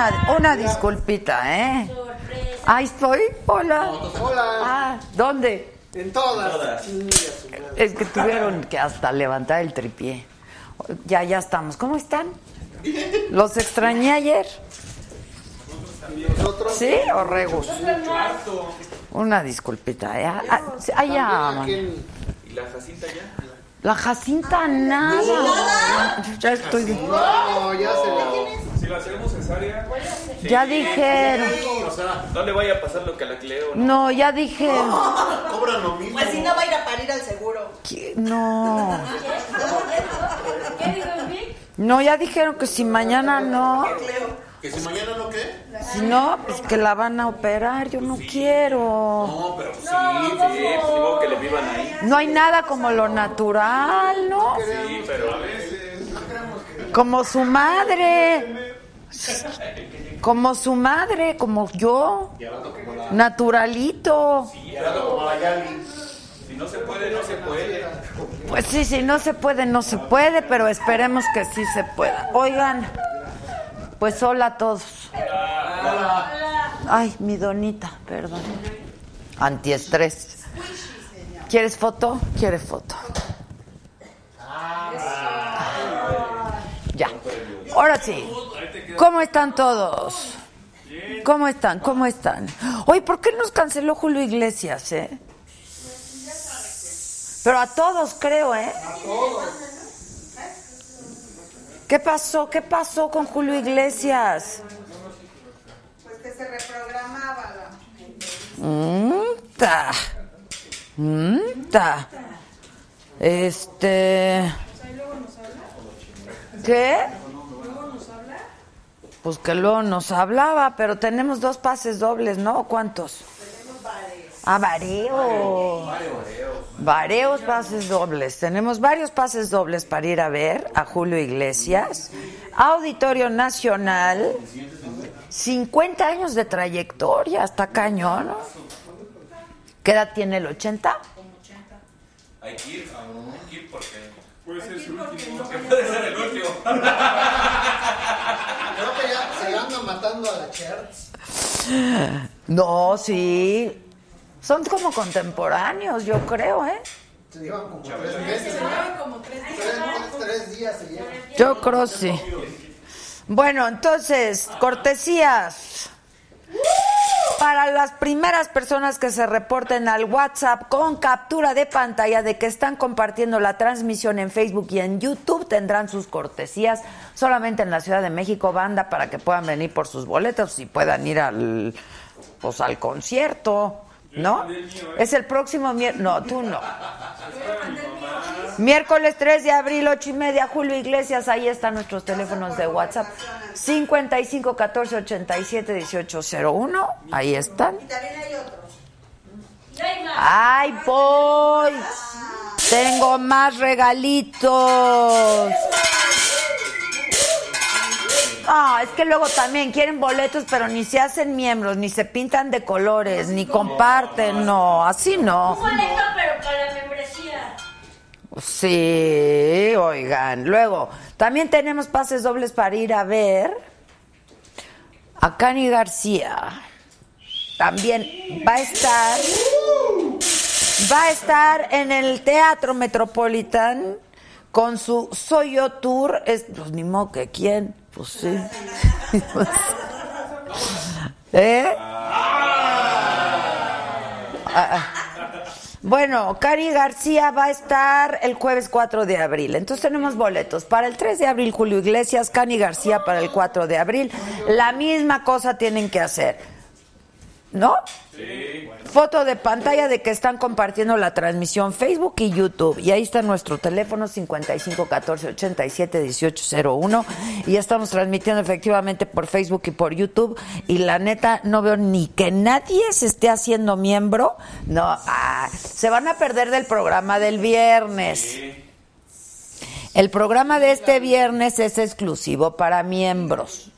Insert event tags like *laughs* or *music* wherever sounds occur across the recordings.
Una, una disculpita, ¿eh? Ahí estoy. Hola. Hola. Ah, ¿dónde? En todas. Es que tuvieron que hasta levantar el tripié. Ya, ya estamos. ¿Cómo están? ¿Los extrañé ayer? ¿Sí? ¿O regus? Una disculpita. ¿eh? Ah, Allá. man. ¿Y la Jacinta ya? La Jacinta, nada. Ya estoy. No, ya se la. Si la hacemos cesárea. Ya dijeron. O sea, no le vaya a pasar lo que a la Cleo. ¿no? No, ya dijeron. *laughs* Cobran lo mismo. Pues si no va a ir a parir al seguro. ¿Qué? No. *laughs* No, ya dijeron que si mañana no, ¿Que si mañana no qué? si no, pues que la van a operar. Yo no quiero. No, pero sí, sí, pues digo que le vivan ahí. No hay nada como lo natural, ¿no? Sí, pero a veces. Como su madre. *laughs* Como su madre, como yo. Naturalito. Si no se puede, no se puede. Pues sí, si no se puede, no se puede, pero esperemos que sí se pueda. Oigan, pues hola a todos. Ay, mi donita, perdón. Antiestrés. ¿Quieres foto? ¿Quieres foto? Ya. Ahora sí. ¿Cómo están todos? ¿Cómo están? ¿Cómo están? Oye, ¿por qué nos canceló Julio Iglesias, eh? Pero a todos creo, ¿eh? ¿Qué pasó? ¿Qué pasó con Julio Iglesias? Pues que se reprogramaba la. Mm, ta. Mm, ta. Este. ¿Qué? Pues que luego nos hablaba, pero tenemos dos pases dobles, ¿no? ¿Cuántos? Ah, varios. Varios pases dobles. Tenemos varios pases dobles para ir a ver a Julio Iglesias. Auditorio Nacional. 50 años de trayectoria, hasta cañón, ¿no? ¿Qué edad tiene el 80? Hay que ir, hay que ir porque. Puede ser su último. *laughs* Puede ser el último. Creo que ya se anda matando a la Cherts. No, sí. Son como contemporáneos, yo creo, ¿eh? Se llevan como tres meses. Tres, tres días se llevan. Yo creo sí. Bueno, entonces, cortesías. Para las primeras personas que se reporten al WhatsApp con captura de pantalla de que están compartiendo la transmisión en Facebook y en YouTube, tendrán sus cortesías solamente en la Ciudad de México, banda, para que puedan venir por sus boletos y puedan ir al, pues, al concierto, ¿no? Es el próximo miércoles. No, tú no. Miércoles 3 de abril, 8 y media, Julio Iglesias, ahí están nuestros teléfonos de WhatsApp. 55 14 87 18 01, ahí están. Y también hay otros. ¡Ay, voy! Tengo más regalitos. Ah, es que luego también quieren boletos, pero ni se hacen miembros, ni se pintan de colores, ni comparten, no, así no. boleto, pero para la membresía. Sí, oigan. Luego, también tenemos pases dobles para ir a ver a Cani García también va a estar va a estar en el Teatro Metropolitan con su Soy Yo Tour. Es, pues ni modo que quién, pues sí. *laughs* ¿Eh? Ah, ah. Bueno, Cari García va a estar el jueves 4 de abril. Entonces tenemos boletos. Para el 3 de abril, Julio Iglesias, Cani García para el 4 de abril. La misma cosa tienen que hacer. ¿No? Foto de pantalla de que están compartiendo la transmisión Facebook y YouTube. Y ahí está nuestro teléfono 55 14 87 18 01. Y ya estamos transmitiendo efectivamente por Facebook y por YouTube. Y la neta, no veo ni que nadie se esté haciendo miembro. No, ah, se van a perder del programa del viernes. El programa de este viernes es exclusivo para miembros.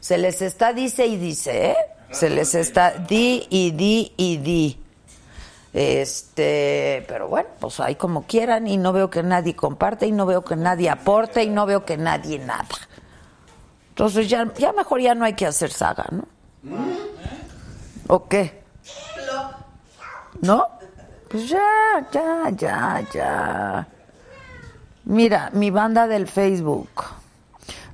Se les está dice y dice, ¿eh? Se les está di y di y di. Este, pero bueno, pues ahí como quieran y no veo que nadie comparte y no veo que nadie aporte y no veo que nadie nada. Entonces ya, ya mejor ya no hay que hacer saga, ¿no? ¿O qué? ¿No? Pues ya, ya, ya, ya. Mira, mi banda del Facebook.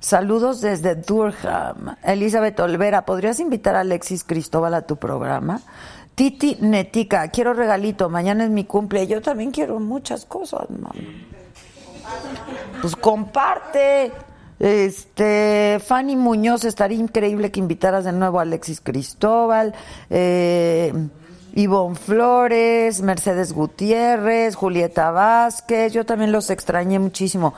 Saludos desde Durham. Elizabeth Olvera, ¿podrías invitar a Alexis Cristóbal a tu programa? Titi Netica, quiero regalito, mañana es mi cumple. Yo también quiero muchas cosas, mamá. Pues comparte. Este, Fanny Muñoz, estaría increíble que invitaras de nuevo a Alexis Cristóbal. Eh, Ivonne Flores, Mercedes Gutiérrez, Julieta Vázquez, yo también los extrañé muchísimo.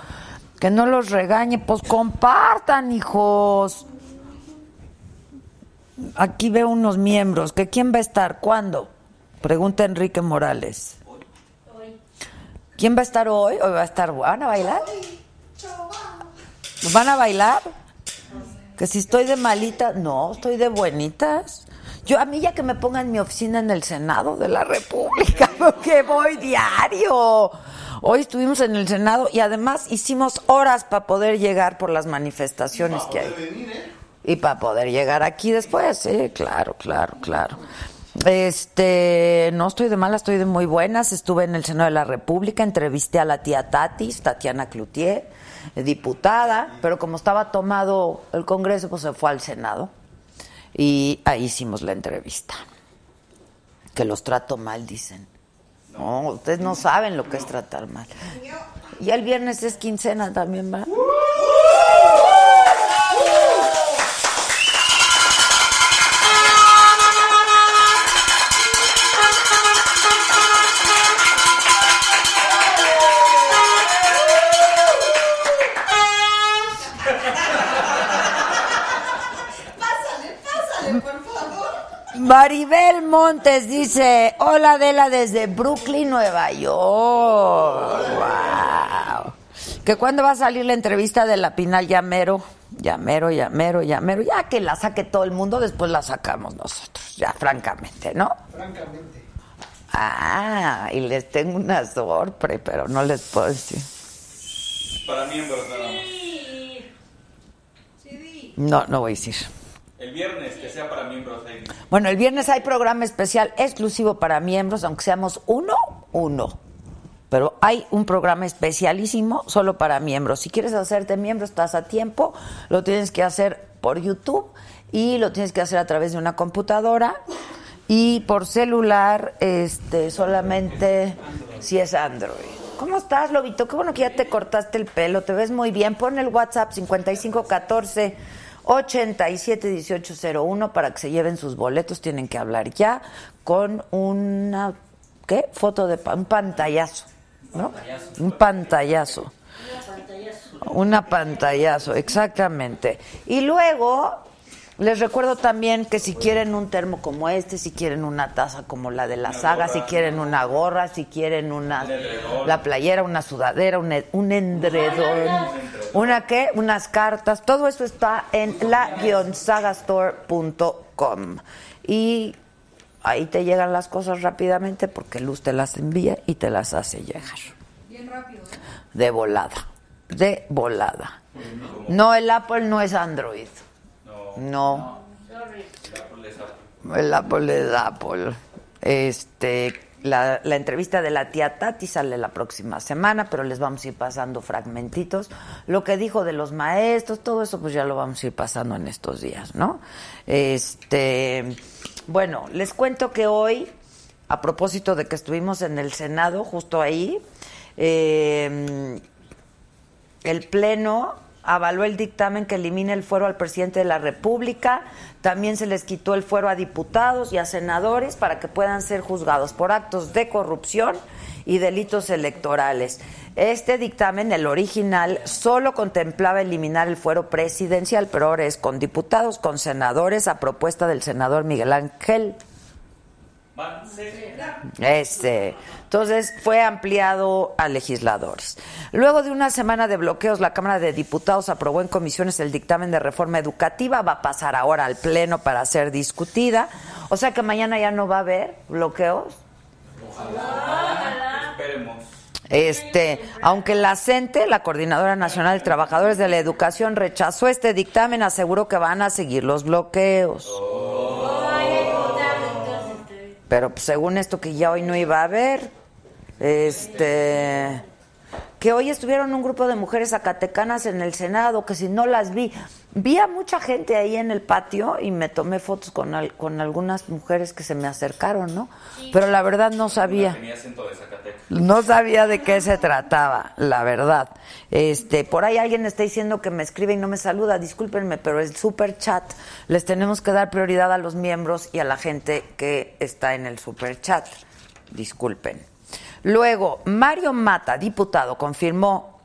Que no los regañe, pues compartan, hijos. Aquí veo unos miembros. ¿Que quién va a estar? ¿Cuándo? Pregunta Enrique Morales. ¿Quién va a estar hoy? ¿Hoy va a estar? ¿Van a bailar? ¿Van a bailar? Que si estoy de malita, no, estoy de buenitas. Yo a mí ya que me pongan mi oficina en el Senado de la República, *laughs* porque voy diario. Hoy estuvimos en el Senado y además hicimos horas para poder llegar por las manifestaciones que hay. Y para poder llegar aquí después, sí, claro, claro, claro. Este, no estoy de mala, estoy de muy buenas. Estuve en el Senado de la República, entrevisté a la tía Tatis, Tatiana Cloutier, diputada, pero como estaba tomado el Congreso, pues se fue al Senado. Y ahí hicimos la entrevista. Que los trato mal, dicen. No, ustedes no saben lo que es tratar mal. Y el viernes es quincena también, ¿va? Maribel Montes dice, hola Adela desde Brooklyn, Nueva York. Wow. Que cuando va a salir la entrevista de la Pinal Llamero, Llamero, Llamero, Llamero, ya que la saque todo el mundo, después la sacamos nosotros, ya francamente, ¿no? Francamente. Ah, y les tengo una sorpresa, pero no les puedo decir. Para miembros nada más. No, no voy a decir. El viernes, que sea para miembros. Bueno, el viernes hay programa especial exclusivo para miembros, aunque seamos uno, uno. Pero hay un programa especialísimo solo para miembros. Si quieres hacerte miembro, estás a tiempo. Lo tienes que hacer por YouTube y lo tienes que hacer a través de una computadora y por celular, este, solamente si es Android. ¿Cómo estás, Lobito? Qué bueno que ya te cortaste el pelo, te ves muy bien. Pon el WhatsApp 5514 871801 para que se lleven sus boletos. Tienen que hablar ya con una ¿qué? Foto de pa- un pantallazo, ¿no? Un pantallazo. Una pantallazo, exactamente. Y luego les recuerdo también que si quieren un termo como este, si quieren una taza como la de la saga, si quieren una gorra, si quieren una la playera, una sudadera, un, e- un endredón, una qué, unas cartas, todo eso está en la-sagastore.com. Y ahí te llegan las cosas rápidamente porque Luz te las envía y te las hace llegar. Bien rápido. ¿eh? De volada. De volada. No, el Apple no es Android. No. El Apple es Apple. Este, la, la, entrevista de la tía Tati sale la próxima semana, pero les vamos a ir pasando fragmentitos. Lo que dijo de los maestros, todo eso, pues ya lo vamos a ir pasando en estos días, ¿no? Este, bueno, les cuento que hoy, a propósito de que estuvimos en el Senado, justo ahí, eh, el Pleno avaló el dictamen que elimina el fuero al presidente de la República. También se les quitó el fuero a diputados y a senadores para que puedan ser juzgados por actos de corrupción y delitos electorales. Este dictamen, el original, solo contemplaba eliminar el fuero presidencial, pero ahora es con diputados, con senadores, a propuesta del senador Miguel Ángel este. Entonces fue ampliado a legisladores. Luego de una semana de bloqueos, la Cámara de Diputados aprobó en comisiones el dictamen de reforma educativa. Va a pasar ahora al Pleno para ser discutida. O sea que mañana ya no va a haber bloqueos. Ojalá. Esperemos. Este, aunque la CENTE, la Coordinadora Nacional de Trabajadores de la Educación, rechazó este dictamen, aseguró que van a seguir los bloqueos. Pero pues, según esto que ya hoy no iba a haber, este que hoy estuvieron un grupo de mujeres zacatecanas en el Senado, que si no las vi, vi a mucha gente ahí en el patio y me tomé fotos con, con algunas mujeres que se me acercaron, ¿no? Pero la verdad no sabía. No sabía de qué se trataba, la verdad. Este, por ahí alguien está diciendo que me escribe y no me saluda, discúlpenme, pero el super chat les tenemos que dar prioridad a los miembros y a la gente que está en el super chat. Disculpen. Luego, Mario Mata, diputado, confirmó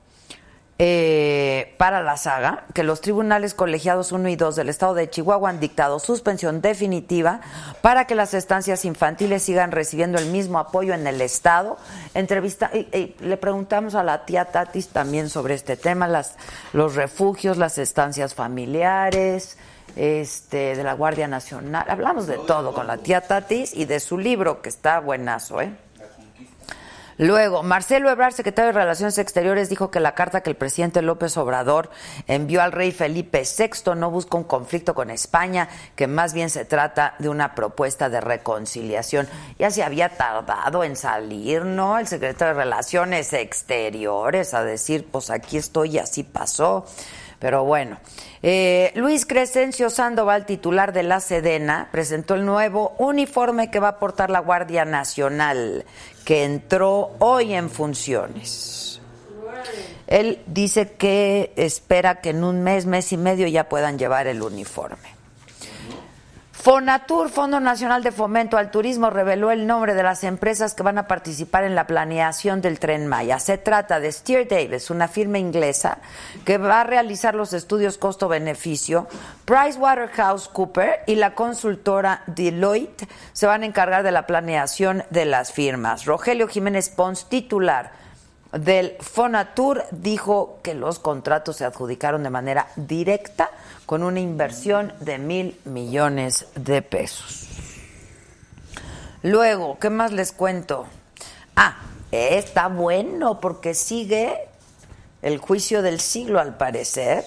eh, para la saga que los tribunales colegiados 1 y 2 del estado de Chihuahua han dictado suspensión definitiva para que las estancias infantiles sigan recibiendo el mismo apoyo en el estado. Le preguntamos a la tía Tatis también sobre este tema, las, los refugios, las estancias familiares. Este, de la Guardia Nacional, hablamos de todo con la tía Tatis y de su libro que está buenazo, ¿eh? Luego, Marcelo Ebrard, secretario de Relaciones Exteriores, dijo que la carta que el presidente López Obrador envió al rey Felipe VI no busca un conflicto con España, que más bien se trata de una propuesta de reconciliación. Ya se había tardado en salir, ¿no? El secretario de Relaciones Exteriores a decir, pues aquí estoy y así pasó. Pero bueno, eh, Luis Crescencio Sandoval, titular de la Sedena, presentó el nuevo uniforme que va a portar la Guardia Nacional, que entró hoy en funciones. Él dice que espera que en un mes, mes y medio ya puedan llevar el uniforme. Fonatur, Fondo Nacional de Fomento al Turismo, reveló el nombre de las empresas que van a participar en la planeación del tren Maya. Se trata de Steer Davis, una firma inglesa que va a realizar los estudios costo-beneficio. PricewaterhouseCooper y la consultora Deloitte se van a encargar de la planeación de las firmas. Rogelio Jiménez Pons, titular del Fonatur, dijo que los contratos se adjudicaron de manera directa con una inversión de mil millones de pesos. Luego, ¿qué más les cuento? Ah, está bueno porque sigue el juicio del siglo al parecer.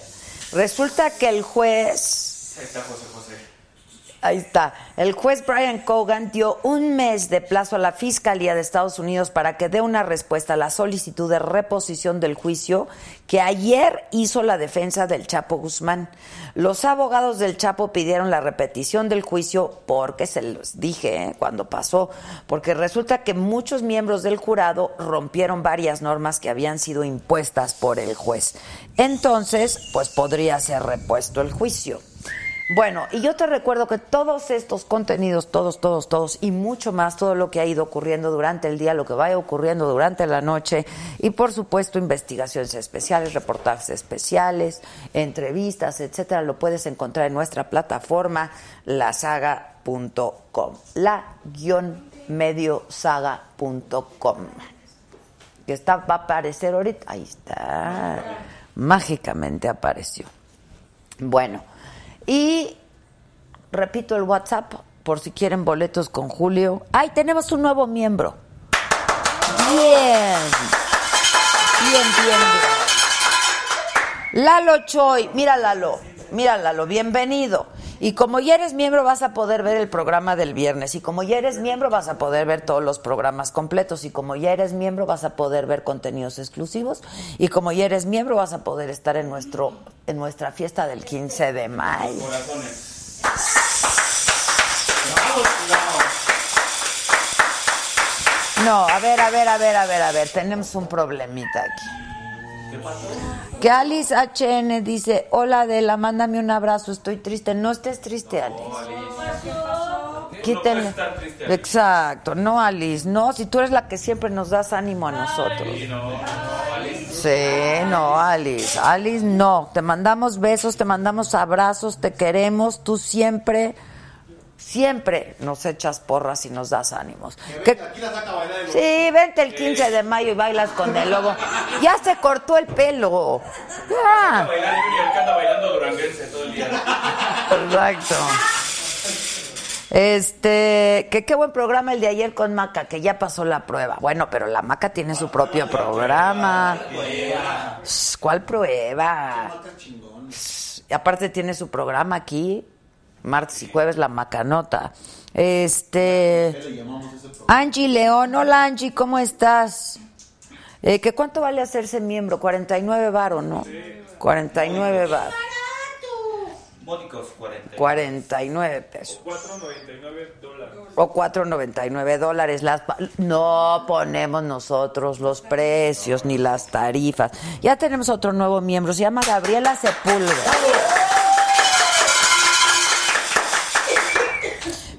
Resulta que el juez... está José José. Ahí está. El juez Brian Cogan dio un mes de plazo a la Fiscalía de Estados Unidos para que dé una respuesta a la solicitud de reposición del juicio que ayer hizo la defensa del Chapo Guzmán. Los abogados del Chapo pidieron la repetición del juicio porque se los dije ¿eh? cuando pasó, porque resulta que muchos miembros del jurado rompieron varias normas que habían sido impuestas por el juez. Entonces, pues podría ser repuesto el juicio. Bueno, y yo te recuerdo que todos estos contenidos, todos, todos, todos, y mucho más, todo lo que ha ido ocurriendo durante el día, lo que vaya ocurriendo durante la noche, y por supuesto investigaciones especiales, reportajes especiales, entrevistas, etcétera, lo puedes encontrar en nuestra plataforma, lasaga.com, la-mediosaga.com. Que está, va a aparecer ahorita, ahí está, mágicamente apareció. Bueno. Y repito el WhatsApp por si quieren boletos con Julio. ¡Ay, tenemos un nuevo miembro! Bien. Bien, bien, bien. Lalo Choi, mira Lalo, mira Lalo, bienvenido. Y como ya eres miembro vas a poder ver el programa del viernes. Y como ya eres miembro vas a poder ver todos los programas completos. Y como ya eres miembro vas a poder ver contenidos exclusivos. Y como ya eres miembro vas a poder estar en, nuestro, en nuestra fiesta del 15 de mayo. Corazones. No, a ver, a ver, a ver, a ver, a ver. Tenemos un problemita aquí. Que Alice HN dice, hola Adela, mándame un abrazo, estoy triste. No estés triste, Alice. Quítenle. puedes estar triste, Alice. Exacto, no Alice, no, si tú eres la que siempre nos das ánimo a nosotros. Sí, no, no, Alice. Sí, no, Alice, Alice, no. Te mandamos besos, te mandamos abrazos, te queremos, tú siempre, siempre nos echas porras y nos das ánimos. ¿Qué- Aquí la saca a bailar el Sí, vente el 15 de mayo y bailas con el lobo. Ya se cortó el pelo. Ya. Bailar Yuri, el que anda bailando duranguense todo el día. Exacto. Este, que qué buen programa el de ayer con Maca, que ya pasó la prueba. Bueno, pero la Maca tiene su propio programa. ¿Cuál prueba? Y aparte tiene su programa aquí, martes y jueves, la Macanota. Este, Angie León, hola Angie, ¿cómo estás? Eh, ¿que ¿Cuánto vale hacerse miembro? 49 varo, ¿no? 49 varo. Mónicos 40. 49 pesos. 4.99 dólares. O 4.99 dólares. Las, no ponemos nosotros los precios ni las tarifas. Ya tenemos otro nuevo miembro. Se llama Gabriela Sepúlveda.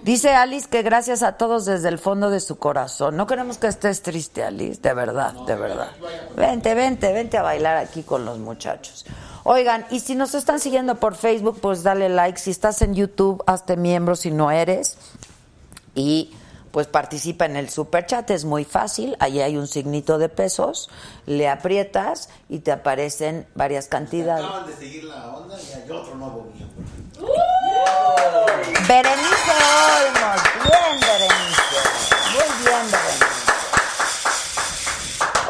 Dice Alice que gracias a todos desde el fondo de su corazón. No queremos que estés triste, Alice, de verdad, de verdad. Vente, vente, vente a bailar aquí con los muchachos. Oigan, y si nos están siguiendo por Facebook, pues dale like. Si estás en YouTube, hazte miembro si no eres. Y pues participa en el super chat, es muy fácil. Ahí hay un signito de pesos, le aprietas y te aparecen varias cantidades. Acaban de seguir la onda y hay otro nuevo miembro. Berenice Olmos, bien Berenice, muy bien Berenice.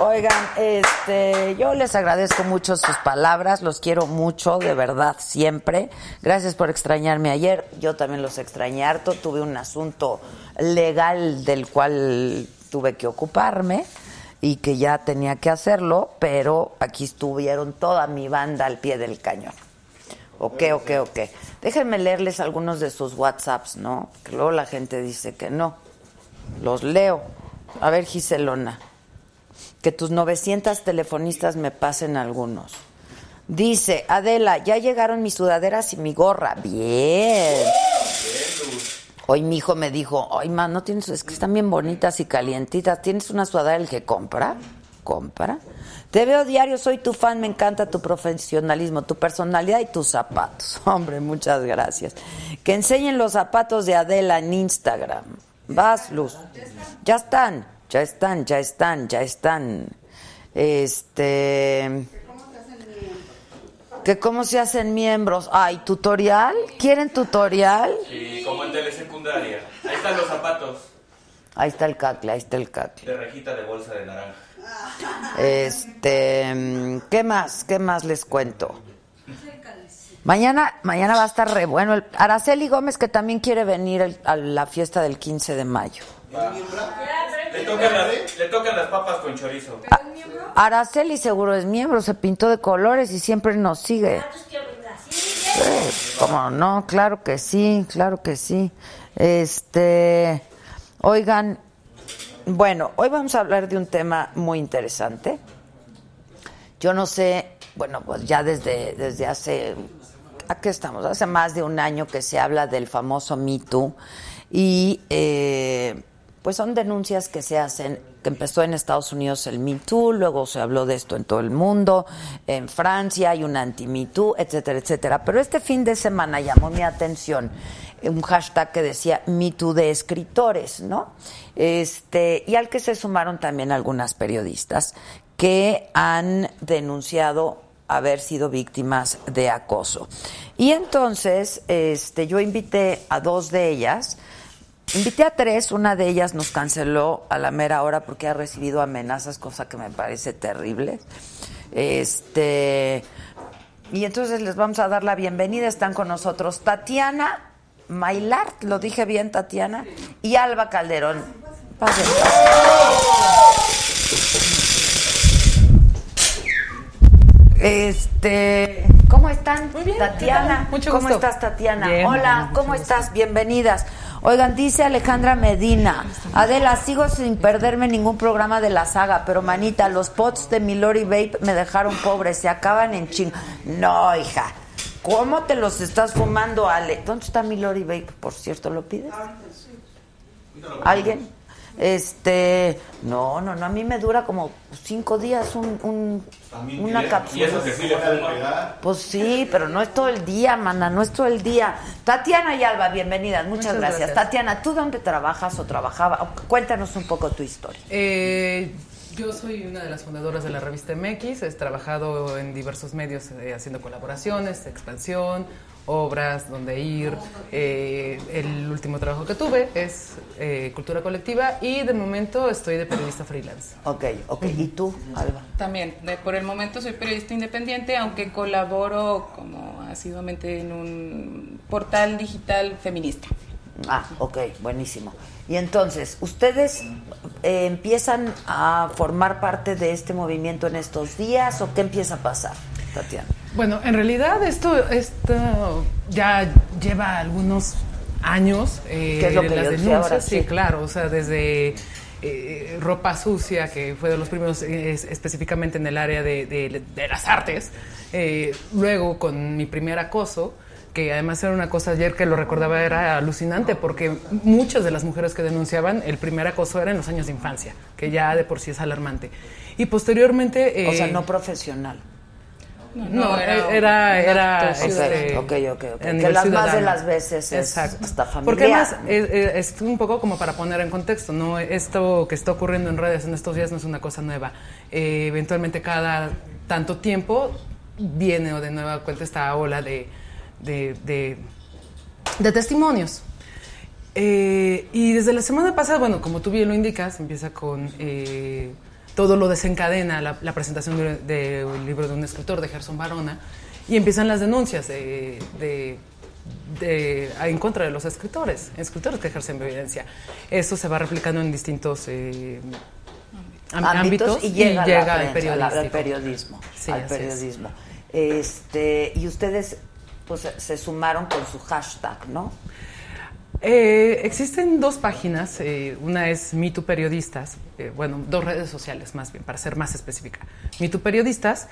Oigan, este, yo les agradezco mucho sus palabras, los quiero mucho, de verdad, siempre. Gracias por extrañarme ayer, yo también los extrañé harto, tuve un asunto legal del cual tuve que ocuparme y que ya tenía que hacerlo, pero aquí estuvieron toda mi banda al pie del cañón. Ok, ok, ok. Déjenme leerles algunos de sus WhatsApps, ¿no? Que luego la gente dice que no. Los leo. A ver, Giselona. Que tus 900 telefonistas me pasen algunos. Dice, Adela, ya llegaron mis sudaderas y mi gorra. Bien. Hoy mi hijo me dijo, ay, man, no tienes, es que están bien bonitas y calientitas. ¿Tienes una sudadera el que compra? Compra. Te veo diario, soy tu fan, me encanta tu profesionalismo, tu personalidad y tus zapatos. *laughs* Hombre, muchas gracias. Que enseñen los zapatos de Adela en Instagram. Vas, Luz. Ya están, ya están, ya están, ya están. Este. Que cómo se hacen miembros. Ay, tutorial. ¿Quieren tutorial? Sí, como en telesecundaria. Ahí están los zapatos Ahí está el cacle, ahí está el cacle. de rejita de bolsa de naranja. Este, ¿qué más? ¿Qué más les cuento? Mañana, mañana va a estar re bueno. El- Araceli Gómez que también quiere venir el- a la fiesta del 15 de mayo. Le tocan, las, le tocan las papas con chorizo. Araceli seguro es miembro, se pintó de colores y siempre nos sigue. Sí, ¿Cómo no? Claro que sí, claro que sí. Este, oigan, bueno, hoy vamos a hablar de un tema muy interesante. Yo no sé, bueno, pues ya desde, desde hace, ¿a qué estamos? Hace más de un año que se habla del famoso Me Too y eh, pues son denuncias que se hacen, que empezó en Estados Unidos el Me Too, luego se habló de esto en todo el mundo, en Francia hay un anti-Me Too, etcétera, etcétera. Pero este fin de semana llamó mi atención un hashtag que decía Me Too de escritores, ¿no? Este, y al que se sumaron también algunas periodistas que han denunciado haber sido víctimas de acoso. Y entonces, este, yo invité a dos de ellas, invité a tres, una de ellas nos canceló a la mera hora porque ha recibido amenazas, cosa que me parece terrible. Este, Y entonces les vamos a dar la bienvenida. Están con nosotros Tatiana Mailart, lo dije bien, Tatiana, y Alba Calderón. Pásenle. Este, ¿cómo están? Muy bien, Tatiana. Mucho ¿Cómo gusto. estás, Tatiana? Bien, Hola, ¿cómo gusto. estás? Bienvenidas. Oigan, dice Alejandra Medina. Adela, sigo sin perderme ningún programa de la saga, pero manita, los pots de Milori Vape me dejaron pobre, se acaban en ching. No, hija. ¿Cómo te los estás fumando, Ale? ¿Dónde está Milori Vape, por cierto? ¿Lo pides? ¿Alguien? Este, no, no, no, a mí me dura como cinco días un, un- una Y cápsula. eso que sí le. Pues sí, pero no es todo el día, mana, no es todo el día. Tatiana y Alba, bienvenidas, muchas, Muchas gracias. gracias. Tatiana, ¿tú dónde trabajas o trabajaba? Cuéntanos un poco tu historia. Eh, yo soy una de las fundadoras de la revista MX, he trabajado en diversos medios eh, haciendo colaboraciones, expansión, obras, donde ir. Eh, el último trabajo que tuve es eh, Cultura Colectiva y de momento estoy de periodista freelance. Ok, ok. ¿Y tú, Alba? También, de- por el momento soy periodista independiente, aunque colaboro como asiduamente en un portal digital feminista. Ah, ok, buenísimo. Y entonces, ¿ustedes eh, empiezan a formar parte de este movimiento en estos días o qué empieza a pasar, Tatiana? Bueno, en realidad esto, esto ya lleva algunos años. eh, ¿Qué es lo que las denuncias, ahora? sí, Sí. claro. O sea, desde eh, ropa sucia, que fue de los primeros eh, es- específicamente en el área de, de- de las artes. eh, luego con mi primer acoso, que además era una cosa ayer que lo recordaba, era alucinante, porque muchas de las mujeres que denunciaban el primer acoso era en los años de infancia, que ya de por sí es alarmante. Y posteriormente... O sea, eh, no profesional. No, era, era, era, Ok, este, ok, ok, ok. a Que las más de las veces es hasta familiar. Porque además es, es- es un poco como para poner en contexto, ¿no? Esto que está ocurriendo en redes en estos días no es una cosa nueva. Eh, eventualmente cada tanto tiempo viene o de nueva cuenta esta ola de, de, de- de testimonios. Eh, y desde la semana pasada, bueno, como tú bien lo indicas, empieza con eh, todo lo desencadena la, la presentación del de, un libro de un escritor, de Gerson Barona, y empiezan las denuncias de, de- de- en contra de los escritores, escritores que ejercen violencia. Esto se va replicando en distintos eh, ámbitos, y llega, al periodismo. Sí, al es. periodismo. Este, y ustedes pues se sumaron con su hashtag, ¿no? Eh, existen dos páginas, eh, una es MeToo Periodistas, eh, bueno, dos redes sociales más bien, para ser más específica. MeToo Periodistas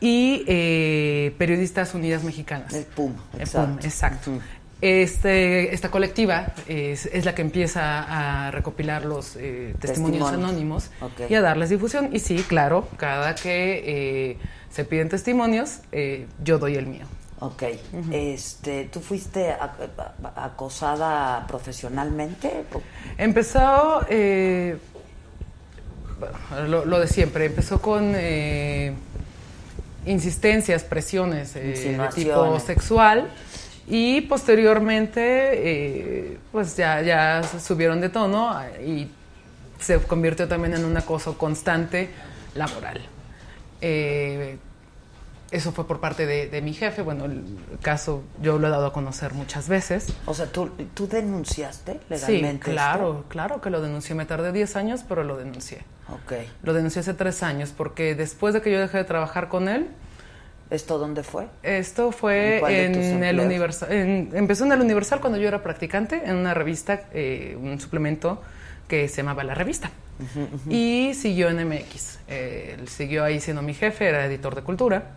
y eh, Periodistas Unidas Mexicanas. El PUM, El exacto. PUM, exacto. Este, esta colectiva es, es la que empieza a recopilar los eh, testimonios, Testimonios. anónimos y a darles difusión. Y sí, claro, cada que eh, se piden testimonios, eh, yo doy el mío. Ok. Este, ¿tú fuiste acosada profesionalmente? Empezó eh, lo, lo de siempre, empezó con eh, insistencias, presiones eh, de tipo sexual y posteriormente eh, pues ya, ya subieron de tono y se convirtió también en un acoso constante laboral. Eso fue por parte de, de mi jefe. Bueno, el caso yo lo he dado a conocer muchas veces. O sea, ¿tú, tú denunciaste Sí, legalmente? claro, claro que lo denuncié. Me tardé 10 años, pero lo denuncié. Ok. Lo denuncié hace tres años porque después de que yo dejé de trabajar con él, ¿Esto dónde fue? esto ¿En fue en el? Universal. en- empezó en el Universal cuando yo era practicante en una revista, eh, un suplemento que se llamaba La Revista. Y siguió en MX. Eh, él siguió ahí siendo mi jefe, era editor de cultura.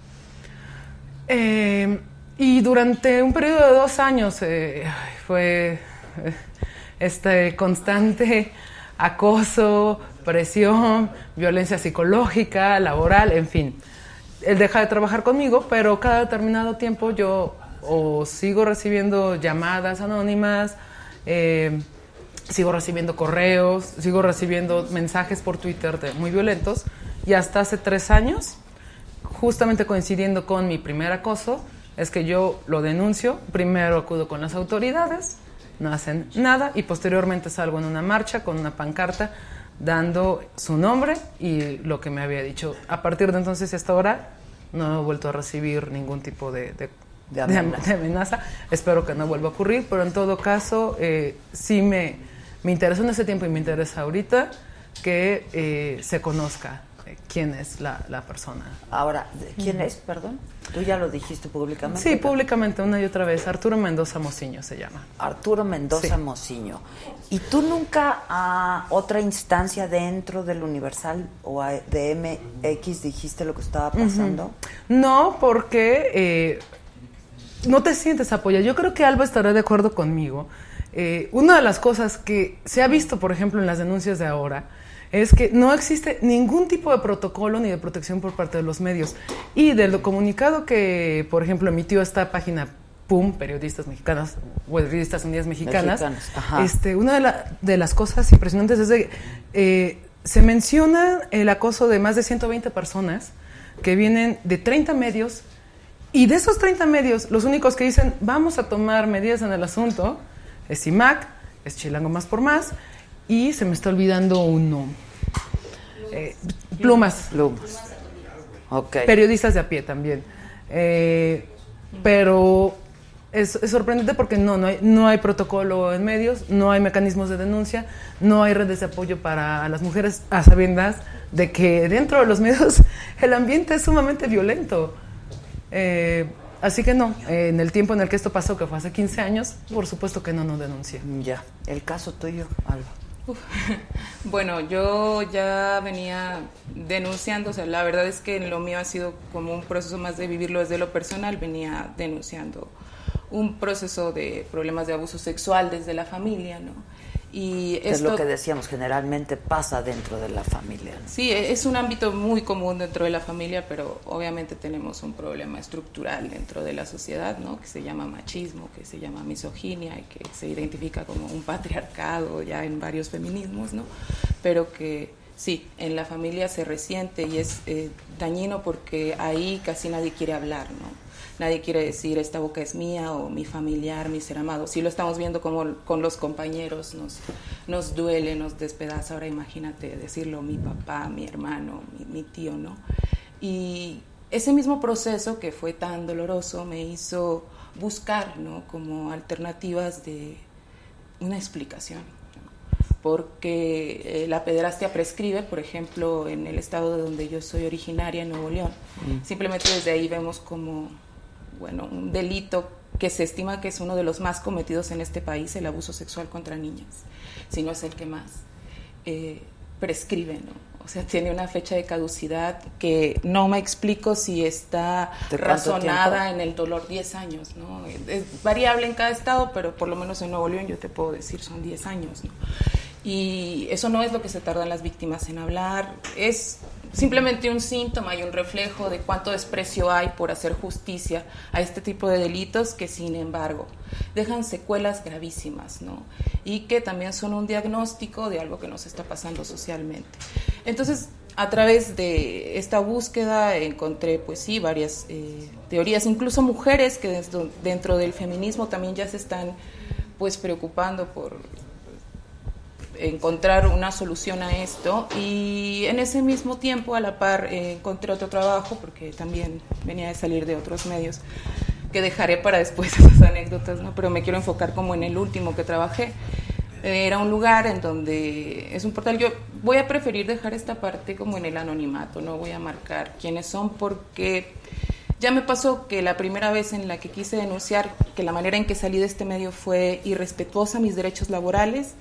Eh, y durante un periodo de dos años eh, fue eh, este constante acoso, presión, violencia psicológica, laboral, en fin. Él deja de trabajar conmigo, pero cada determinado tiempo yo o sigo recibiendo llamadas anónimas, sigo recibiendo correos, sigo recibiendo mensajes por Twitter muy violentos y hasta hace tres años justamente coincidiendo con mi primer acoso, es que yo lo denuncio, primero acudo con las autoridades, no hacen nada y posteriormente salgo en una marcha con una pancarta dando su nombre y lo que me había dicho. A partir de entonces y hasta ahora no he vuelto a recibir ningún tipo de, de, amenaza. Espero que no vuelva a ocurrir, pero en todo caso, eh, sí me, me interesó en ese tiempo y me interesa ahorita que eh, se conozca quién es la, la, persona. Ahora, ¿quién es, perdón? Tú ya lo dijiste públicamente. Sí, públicamente, una y otra vez. Arturo Mendoza Mociño se llama. Arturo Mendoza Mociño. ¿Y tú nunca a otra instancia dentro del Universal o de MX dijiste lo que estaba pasando? No, porque eh, no te sientes apoyado. Yo creo que Alba estará de acuerdo conmigo. Eh, una de las cosas que se ha visto, por ejemplo, en las denuncias de ahora, es que no existe ningún tipo de protocolo ni de protección por parte de los medios. Y del comunicado que, por ejemplo, emitió esta página PUM, Periodistas Mexicanas, o Periodistas Unidas Mexicanas, este, una de, las cosas impresionantes es que eh, se menciona el acoso de más de 120 personas que vienen de 30 medios y de esos 30 medios, los únicos que dicen vamos a tomar medidas en el asunto es IMAC, es Chilango Más por Más y se me está olvidando uno. Eh, plumas. Plumas. Okay. Periodistas de a pie también. Eh, pero es, sorprendente porque no, no hay, no hay protocolo en medios, no hay mecanismos de denuncia, no hay redes de apoyo para las mujeres a sabiendas de que dentro de los medios *laughs* el ambiente es sumamente violento. Eh, así que no, en el tiempo en el que esto pasó, que fue hace 15 años, por supuesto que no nos denuncié. Ya, el caso tuyo, Alba. *laughs* Bueno, yo ya venía denunciando, o sea, la verdad es que lo mío ha sido como un proceso más de vivirlo desde lo personal, venía denunciando un proceso de problemas de abuso sexual desde la familia, ¿no? Y es lo que decíamos, generalmente pasa dentro de la familia. Sí, e, es un ámbito muy común dentro de la familia, pero obviamente tenemos un problema estructural dentro de la sociedad, ¿no? Que se llama machismo, que se llama misoginia y que se identifica como un patriarcado ya en varios feminismos, ¿no? Pero que sí, en la familia se resiente y es eh, dañino porque ahí casi nadie quiere hablar, ¿no? Nadie quiere decir esta boca es mía o mi familiar, mi ser amado. Si lo estamos viendo como con los compañeros, nos, nos duele, nos despedaza. Ahora imagínate decirlo mi papá, mi hermano, mi, tío, ¿no? Y ese mismo proceso que fue tan doloroso me hizo buscar, ¿no? Como alternativas de una explicación porque eh, la pederastia prescribe, por ejemplo, en el estado de donde yo soy originaria, en Nuevo León. Mm. Simplemente desde ahí vemos como bueno, un delito que se estima que es uno de los más cometidos en este país, el abuso sexual contra niñas, si no es el que más, eh, prescribe, ¿no? O sea, tiene una fecha de caducidad que no me explico si está razonada en el dolor 10 años, ¿no? Es variable en cada estado, pero por lo menos en Nuevo León yo te puedo decir son 10 años, ¿no? Y eso no es lo que se tardan las víctimas en hablar, es simplemente un síntoma y un reflejo de cuánto desprecio hay por hacer justicia a este tipo de delitos que sin embargo dejan secuelas gravísimas, ¿no? Y que también son un diagnóstico de algo que nos está pasando socialmente. Entonces, a través de esta búsqueda encontré, pues sí, varias eh, teorías, incluso mujeres que dentro del feminismo también ya se están pues preocupando por encontrar una solución a esto y en ese mismo tiempo a la par eh, encontré otro trabajo porque también venía de salir de otros medios que dejaré para después *laughs* esas anécdotas, ¿no? pero me quiero enfocar como en el último que trabajé. Era un lugar en donde es un portal. Yo voy a preferir dejar esta parte como en el anonimato, no voy a marcar quiénes son porque ya me pasó que la primera vez en la que quise denunciar que la manera en que salí de este medio fue irrespetuosa a mis derechos laborales,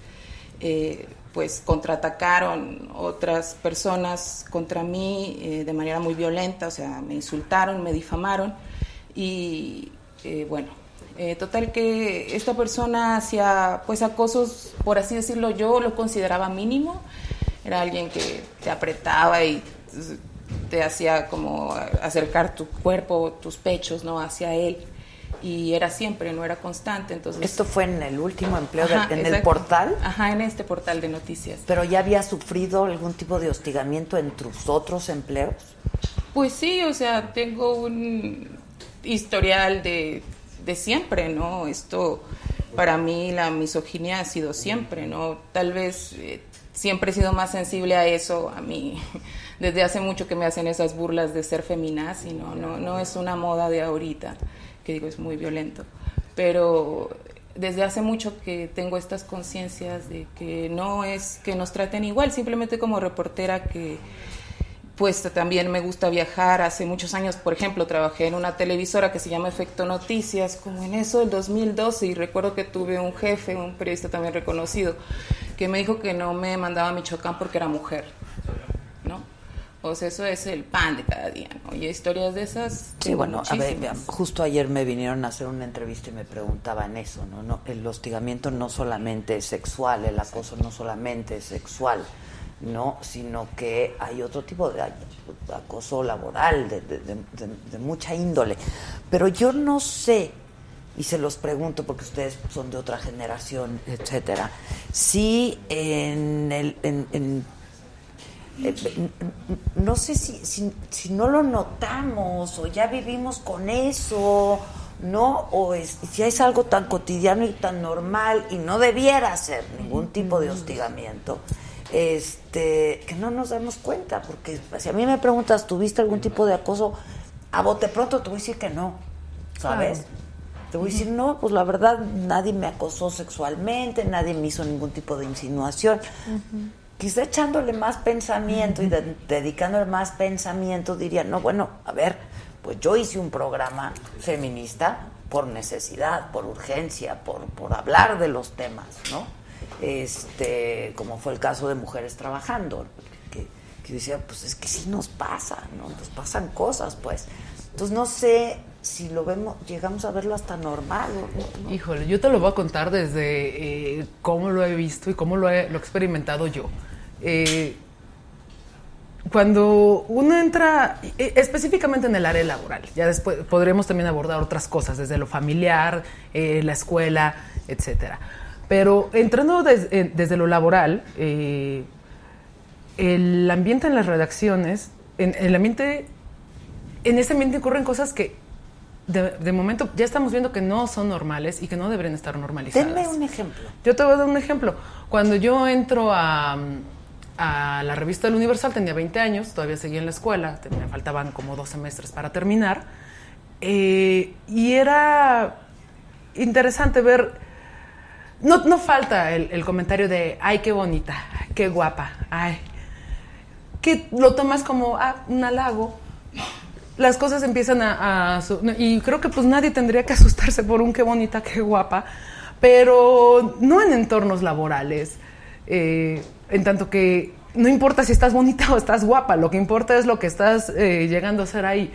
eh, pues contraatacaron otras personas contra mí eh, de manera muy violenta, o sea, me insultaron, me difamaron y eh, bueno, total que esta persona hacía pues acosos, por así decirlo, yo lo consideraba mínimo, era alguien que te apretaba y te hacía como acercar tu cuerpo, tus pechos, ¿no? hacia él y era siempre, no era constante. Entonces, ¿Esto fue en el último empleo, en el portal? Ajá, en este portal de noticias. ¿Pero ya había sufrido algún tipo de hostigamiento en tus otros empleos? Pues sí, o sea, tengo un historial de, de siempre, ¿no? Esto, para mí, la misoginia ha sido siempre, ¿no? Tal vez... Eh, siempre he sido más sensible a eso, a mí. *laughs* Desde hace mucho que me hacen esas burlas de ser feminaz y no, no, no es una moda de ahorita, que digo, es muy violento. Pero desde hace mucho que tengo estas conciencias de que no es que nos traten igual, simplemente como reportera que pues también me gusta viajar. Hace muchos años, por ejemplo, trabajé en una televisora que se llama Efecto Noticias, como en eso del 2012, y recuerdo que tuve un jefe, un periodista también reconocido, que me dijo que no me mandaba a Michoacán porque era mujer, sea, eso es el pan de cada día, ¿no? Y historias de esas. Sí, bueno, a ver, justo ayer me vinieron a hacer una entrevista y me preguntaban eso, ¿no? no el hostigamiento no solamente es sexual, el acoso no solamente es sexual no, sino que hay otro tipo de acoso laboral de, mucha índole. Pero yo no sé, y se los pregunto porque ustedes son de otra generación, etcétera, si en el en, eh, no sé si, si, si, no lo notamos o ya vivimos con eso, ¿no? O es, si es algo tan cotidiano y tan normal y no debiera ser ningún tipo de hostigamiento este, que no nos damos cuenta, porque si a mí me preguntas, ¿tuviste algún tipo de acoso? A bote pronto te voy a decir que no, ¿sabes? Te voy a decir, no, pues la verdad nadie me acosó sexualmente, nadie me hizo ningún tipo de insinuación. Quizá echándole más pensamiento y dedicándole más pensamiento diría, no, bueno, a ver, pues yo hice un programa feminista por necesidad, por urgencia, por, por hablar de los temas, ¿no? este, como fue el caso de mujeres trabajando, que, que decía, pues es que sí nos pasa, ¿no? Nos pasan cosas, pues. Entonces no sé si lo vemos, llegamos a verlo hasta normal. Híjole, yo te lo voy a contar desde eh, cómo lo he visto y cómo lo he, lo he experimentado yo. Eh, cuando uno entra eh, específicamente en el área laboral, ya después podremos también abordar otras cosas, desde lo familiar, la escuela, etcétera. Pero entrando desde lo laboral, eh, el ambiente en las redacciones, en, el ambiente, en ese ambiente ocurren cosas que de, momento ya estamos viendo que no son normales y que no deberían estar normalizadas. Denme un ejemplo. Yo te voy a dar un ejemplo. Cuando yo entro a, la revista del Universal, tenía 20 años, todavía seguía en la escuela, me faltaban como dos semestres para terminar, eh, y era interesante ver no, no falta el, comentario de, ay, qué bonita, qué guapa, ay, que lo tomas como ah, un halago. Las cosas empiezan a, Y creo que pues nadie tendría que asustarse por un qué bonita, qué guapa, pero no en entornos laborales. Eh, en tanto que no importa si estás bonita *laughs* o estás guapa, lo que importa es lo que estás eh, llegando a ser ahí.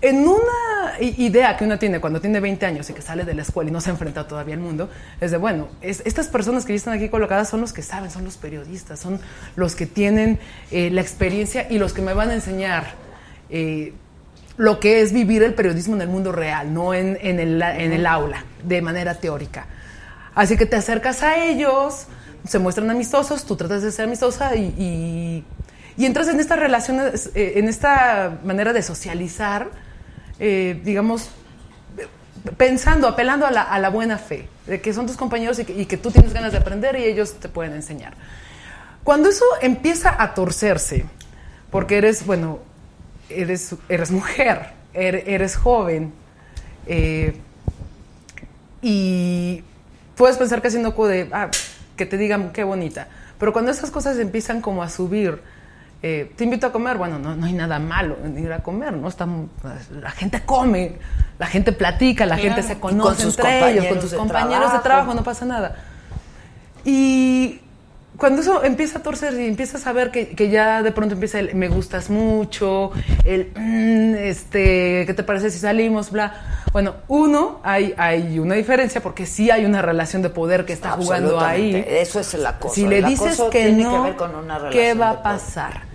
En una idea que uno tiene cuando tiene 20 años y que sale de la escuela y no se enfrenta todavía al mundo, es de, bueno, estas personas que ya están aquí colocadas son los que saben, son los periodistas, son los que tienen eh, la experiencia y los que me van a enseñar eh, lo que es vivir el periodismo en el mundo real, no en, el, en el aula, de manera teórica. Así que te acercas a ellos, se muestran amistosos, tú tratas de ser amistosa y, y, entras en esta relación, eh, en esta manera de socializar eh, digamos, pensando, apelando a la, buena fe, de que son tus compañeros y que, tú tienes ganas de aprender y ellos te pueden enseñar. Cuando eso empieza a torcerse, porque eres, bueno, eres, eres mujer, er, eres, joven, eh, y puedes pensar que haciendo de, ah, que te digan qué bonita, pero cuando esas cosas empiezan como a subir, eh, te invito a comer, bueno, no, no, hay nada malo en ir a comer, ¿no? Está, la gente come, la gente platica, la gente se conoce entre ellos, con tus compañeros de trabajo, no pasa nada. Y cuando eso empieza a torcer y empiezas a ver que, que, ya de pronto empieza el me gustas mucho, el mm, este, ¿qué te parece si salimos? Bla. Bueno, uno, hay, hay una diferencia porque sí hay una relación de poder que está jugando ahí. Eso es la cosa. Si le dices que no, ¿qué va a pasar?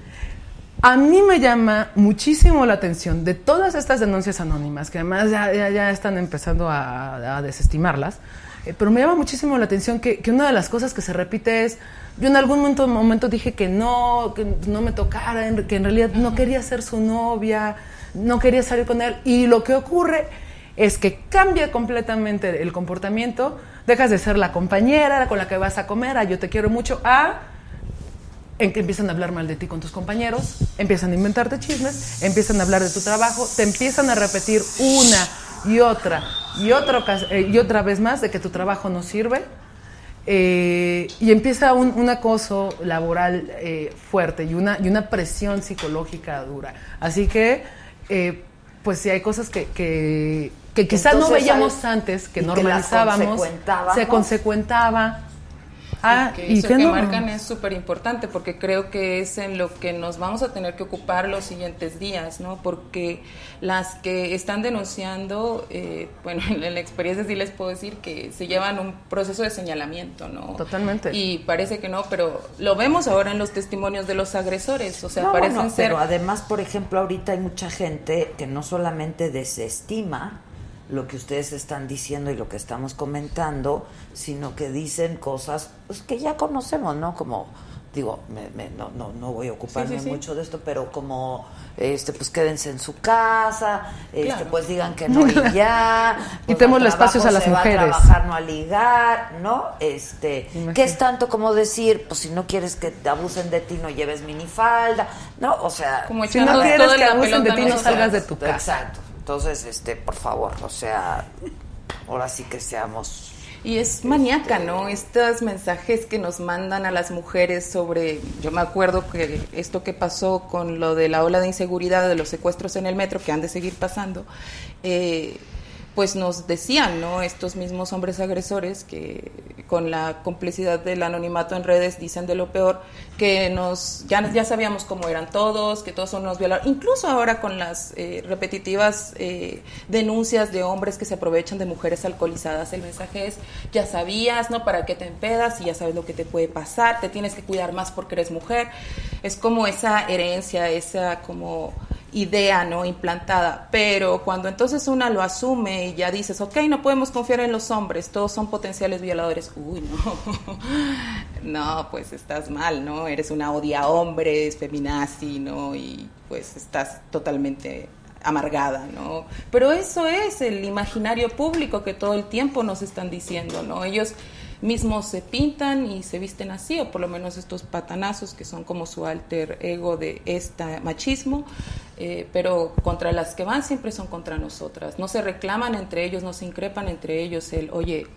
A mí me llama muchísimo la atención de todas estas denuncias anónimas, que además ya, ya, están empezando a, desestimarlas, eh, pero me llama muchísimo la atención que, una de las cosas que se repite es, yo en algún momento, momento dije que no, que no me tocara, que en realidad no quería ser su novia, no quería salir con él, y lo que ocurre es que cambia completamente el comportamiento, dejas de ser la compañera con la que vas a comer, a yo te quiero mucho, a en que empiezan a hablar mal de ti con tus compañeros, empiezan a inventarte chismes, empiezan a hablar de tu trabajo, te empiezan a repetir una y otra y otra, eh, y otra vez más de que tu trabajo no sirve. Eh, y empieza un, acoso laboral eh, fuerte y una, y una presión psicológica dura. Así que, pues si hay cosas que, que, que quizás no veíamos antes, que normalizábamos, se consecuentaba Ah, y eso que marcan es súper importante porque creo que es en lo que nos vamos a tener que ocupar los siguientes días, ¿no? Porque las que están denunciando, eh, bueno, *laughs* en la experiencia sí les puedo decir que se llevan un proceso de señalamiento, ¿no? Totalmente. Y parece que no, pero lo vemos ahora en los testimonios de los agresores, o sea, parecen ser... Pero además, por ejemplo, ahorita hay mucha gente que no solamente desestima, lo que ustedes están diciendo y lo que estamos comentando, sino que dicen cosas pues, que ya conocemos, ¿no? Como, digo, me, no, no, no, voy a ocuparme mucho de esto, pero como, este, pues quédense en su casa, este, pues digan que no y *laughs* ya. Pues, Quitemos los espacios a las se mujeres. Va a trabajar, no a ligar, ¿no? Este, ¿qué es tanto como decir, pues si no quieres que te abusen de ti, no lleves minifalda, ¿no? O sea, como si no quieres que abusen de ti, no salgas de tu casa. Exacto. Entonces, este, por favor, o sea, ahora sí que seamos y es maníaca, ¿no? Estos mensajes que nos mandan a las mujeres sobre, yo me acuerdo que esto que pasó con lo de la ola de inseguridad de los secuestros en el metro, que han de seguir pasando, eh, pues nos decían, ¿no? Estos mismos hombres agresores que con la complicidad del anonimato en redes dicen de lo peor, que nos ya, ya sabíamos cómo eran todos, que todos son unos violadores, incluso ahora con las eh, repetitivas eh, denuncias de hombres que se aprovechan de mujeres alcoholizadas, el mensaje es, ya sabías, ¿no? ¿Para qué te empedas? Y ya sabes lo que te puede pasar, te tienes que cuidar más porque eres mujer. Es como esa herencia, esa como idea no implantada, pero cuando entonces una lo asume y ya dices, ok, no podemos confiar en los hombres, todos son potenciales violadores, uy, no, *laughs* no, pues estás mal, ¿no? Eres una odia hombres, feminazi, ¿no? Y pues estás totalmente amargada, ¿no? Pero eso es el imaginario público que todo el tiempo nos están diciendo, ¿no? Ellos mismos se pintan y se visten así, o por lo menos estos patanazos que son como su alter ego de este machismo, eh, pero contra las que van siempre son contra nosotras. No se reclaman entre ellos, no se increpan entre ellos el, oye,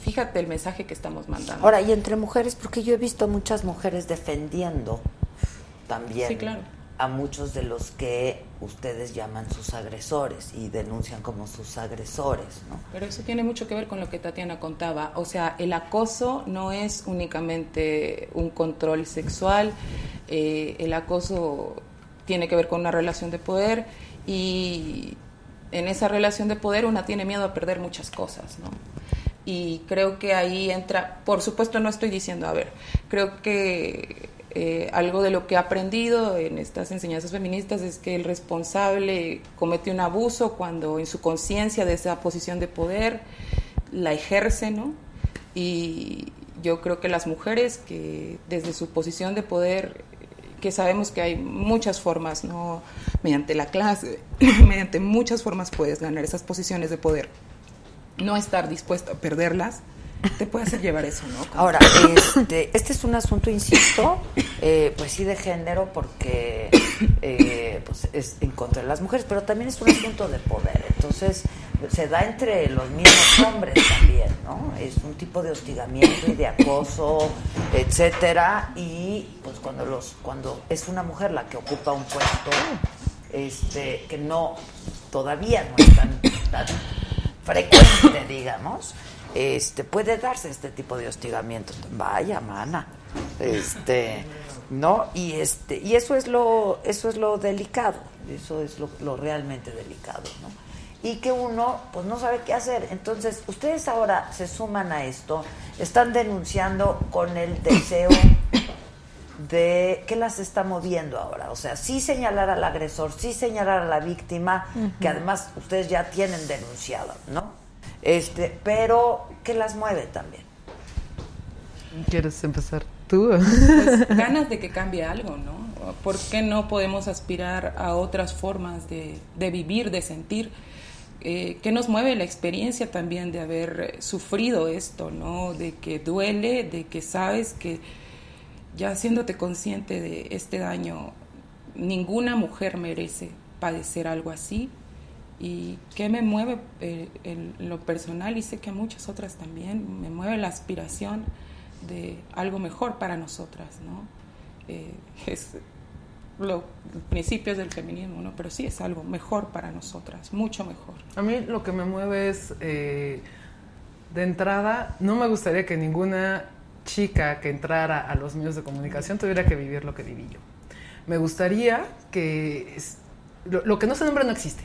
fíjate el mensaje que estamos mandando. Ahora, y entre mujeres, porque yo he visto muchas mujeres defendiendo también. Sí, claro muchos de los que ustedes llaman sus agresores y denuncian como sus agresores, ¿no? Pero eso tiene mucho que ver con lo que Tatiana contaba, o sea, el acoso no es únicamente un control sexual, eh, el acoso tiene que ver con una relación de poder y en esa relación de poder una tiene miedo a perder muchas cosas, ¿no? Y creo que ahí entra, por supuesto no estoy diciendo, a ver, creo que eh, algo de lo que he aprendido en estas enseñanzas feministas es que el responsable comete un abuso cuando en su conciencia de esa posición de poder la ejerce, ¿no? Y yo creo que las mujeres que desde su posición de poder, que sabemos que hay muchas formas, ¿no? Mediante la clase, *laughs* mediante muchas formas puedes ganar esas posiciones de poder. No estar dispuesto a perderlas te puede hacer llevar eso, ¿no? Ahora, este, este es un asunto, insisto, eh, pues sí de género, porque eh, pues es en contra de las mujeres, pero también es un asunto de poder. Entonces, se da entre los mismos hombres también, ¿no? Es un tipo de hostigamiento y de acoso, etcétera, y pues cuando los, cuando es una mujer la que ocupa un puesto, este, que no, todavía no es tan, tan frecuente, digamos, este puede darse este tipo de hostigamiento. Vaya, mana. Este, ¿no? Y este y eso es lo eso es lo delicado, eso es lo, realmente delicado, ¿no? Y que uno pues no sabe qué hacer. Entonces, ustedes ahora se suman a esto, están denunciando con el deseo de qué las está moviendo ahora, o sea, sí señalar al agresor, sí señalar a la víctima, que además ustedes ya tienen denunciado, ¿no? Este, pero ¿qué las mueve también? ¿Quieres empezar tú? Pues *laughs* ganas de que cambie algo, ¿no? ¿Por qué no podemos aspirar a otras formas de, vivir, de sentir? Eh, ¿Qué nos mueve la experiencia también de haber sufrido esto, ¿no? De que duele, de que sabes que ya haciéndote consciente de este daño, ninguna mujer merece padecer algo así. ¿Y qué me mueve eh, lo personal? Y sé que muchas otras también, me mueve la aspiración de algo mejor para nosotras, ¿no? Eh, es los principios del feminismo, ¿no? Pero sí es algo mejor para nosotras, mucho mejor. A mí lo que me mueve es, eh, de entrada, no me gustaría que ninguna chica que entrara a los medios de comunicación tuviera que vivir lo que viví yo. Me gustaría que lo, que no se nombra no existe.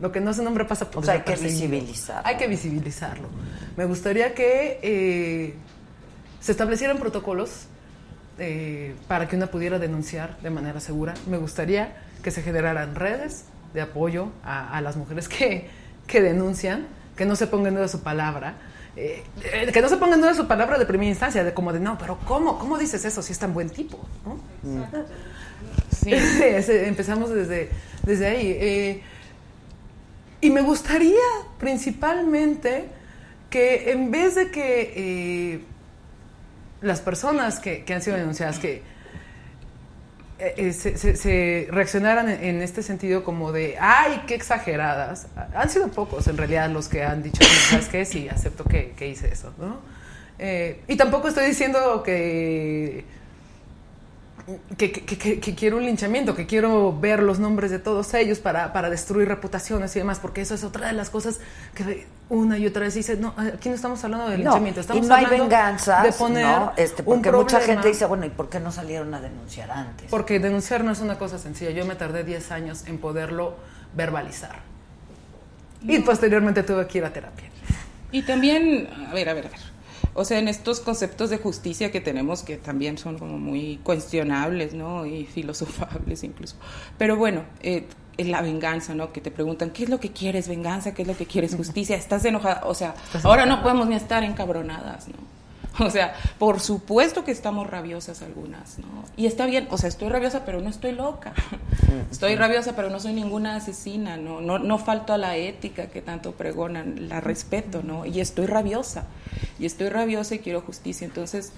Lo que no se nombra pasa por O sea, hay que visibilizarlo. Hay que visibilizarlo. Me gustaría que eh, se establecieran protocolos eh, para que una pudiera denunciar de manera segura. Me gustaría que se generaran redes de apoyo a, las mujeres que, que, denuncian, que no se pongan duda su palabra. Eh, que no se pongan en duda su palabra de primera instancia, de como de no, pero ¿cómo? ¿Cómo dices eso si es tan buen tipo? *laughs* Sí. empezamos desde, desde ahí. Y me gustaría principalmente que en vez de que las personas que, han sido denunciadas, que eh, eh, se, reaccionaran en, este sentido como de, ay, qué exageradas. Han sido pocos en realidad los que han dicho, ¿sabes qué? Sí, acepto que, hice eso, ¿no? Eh, y tampoco estoy diciendo que que, que, quiero un linchamiento, que quiero ver los nombres de todos ellos para, para, destruir reputaciones y demás, porque eso es otra de las cosas que una y otra vez dice, no, aquí no estamos hablando de linchamiento, estamos y no hay venganza de poner ¿no? este, porque mucha gente dice, bueno, ¿y por qué no salieron a denunciar antes? Porque denunciar no es una cosa sencilla, yo me tardé 10 años en poderlo verbalizar. Y posteriormente tuve que ir a terapia. Y también, a ver, a ver, a ver o sea, en estos conceptos de justicia que tenemos que también son como muy cuestionables, ¿no? Y filosofables incluso. Pero bueno, eh, la venganza, ¿no? Que te preguntan, ¿qué es lo que quieres? Venganza, ¿qué es lo que quieres? Justicia, ¿estás enojada? O sea, ahora no podemos ni estar encabronadas, ¿no? *laughs* O sea, por supuesto que estamos rabiosas algunas, ¿no? Y está bien, o sea, estoy rabiosa, pero no estoy loca. *laughs* *laughs* Estoy rabiosa, pero no soy ninguna asesina, ¿no? No, no falto a la ética que tanto pregonan, la respeto, ¿no? Y estoy rabiosa, y estoy rabiosa y quiero justicia. Entonces,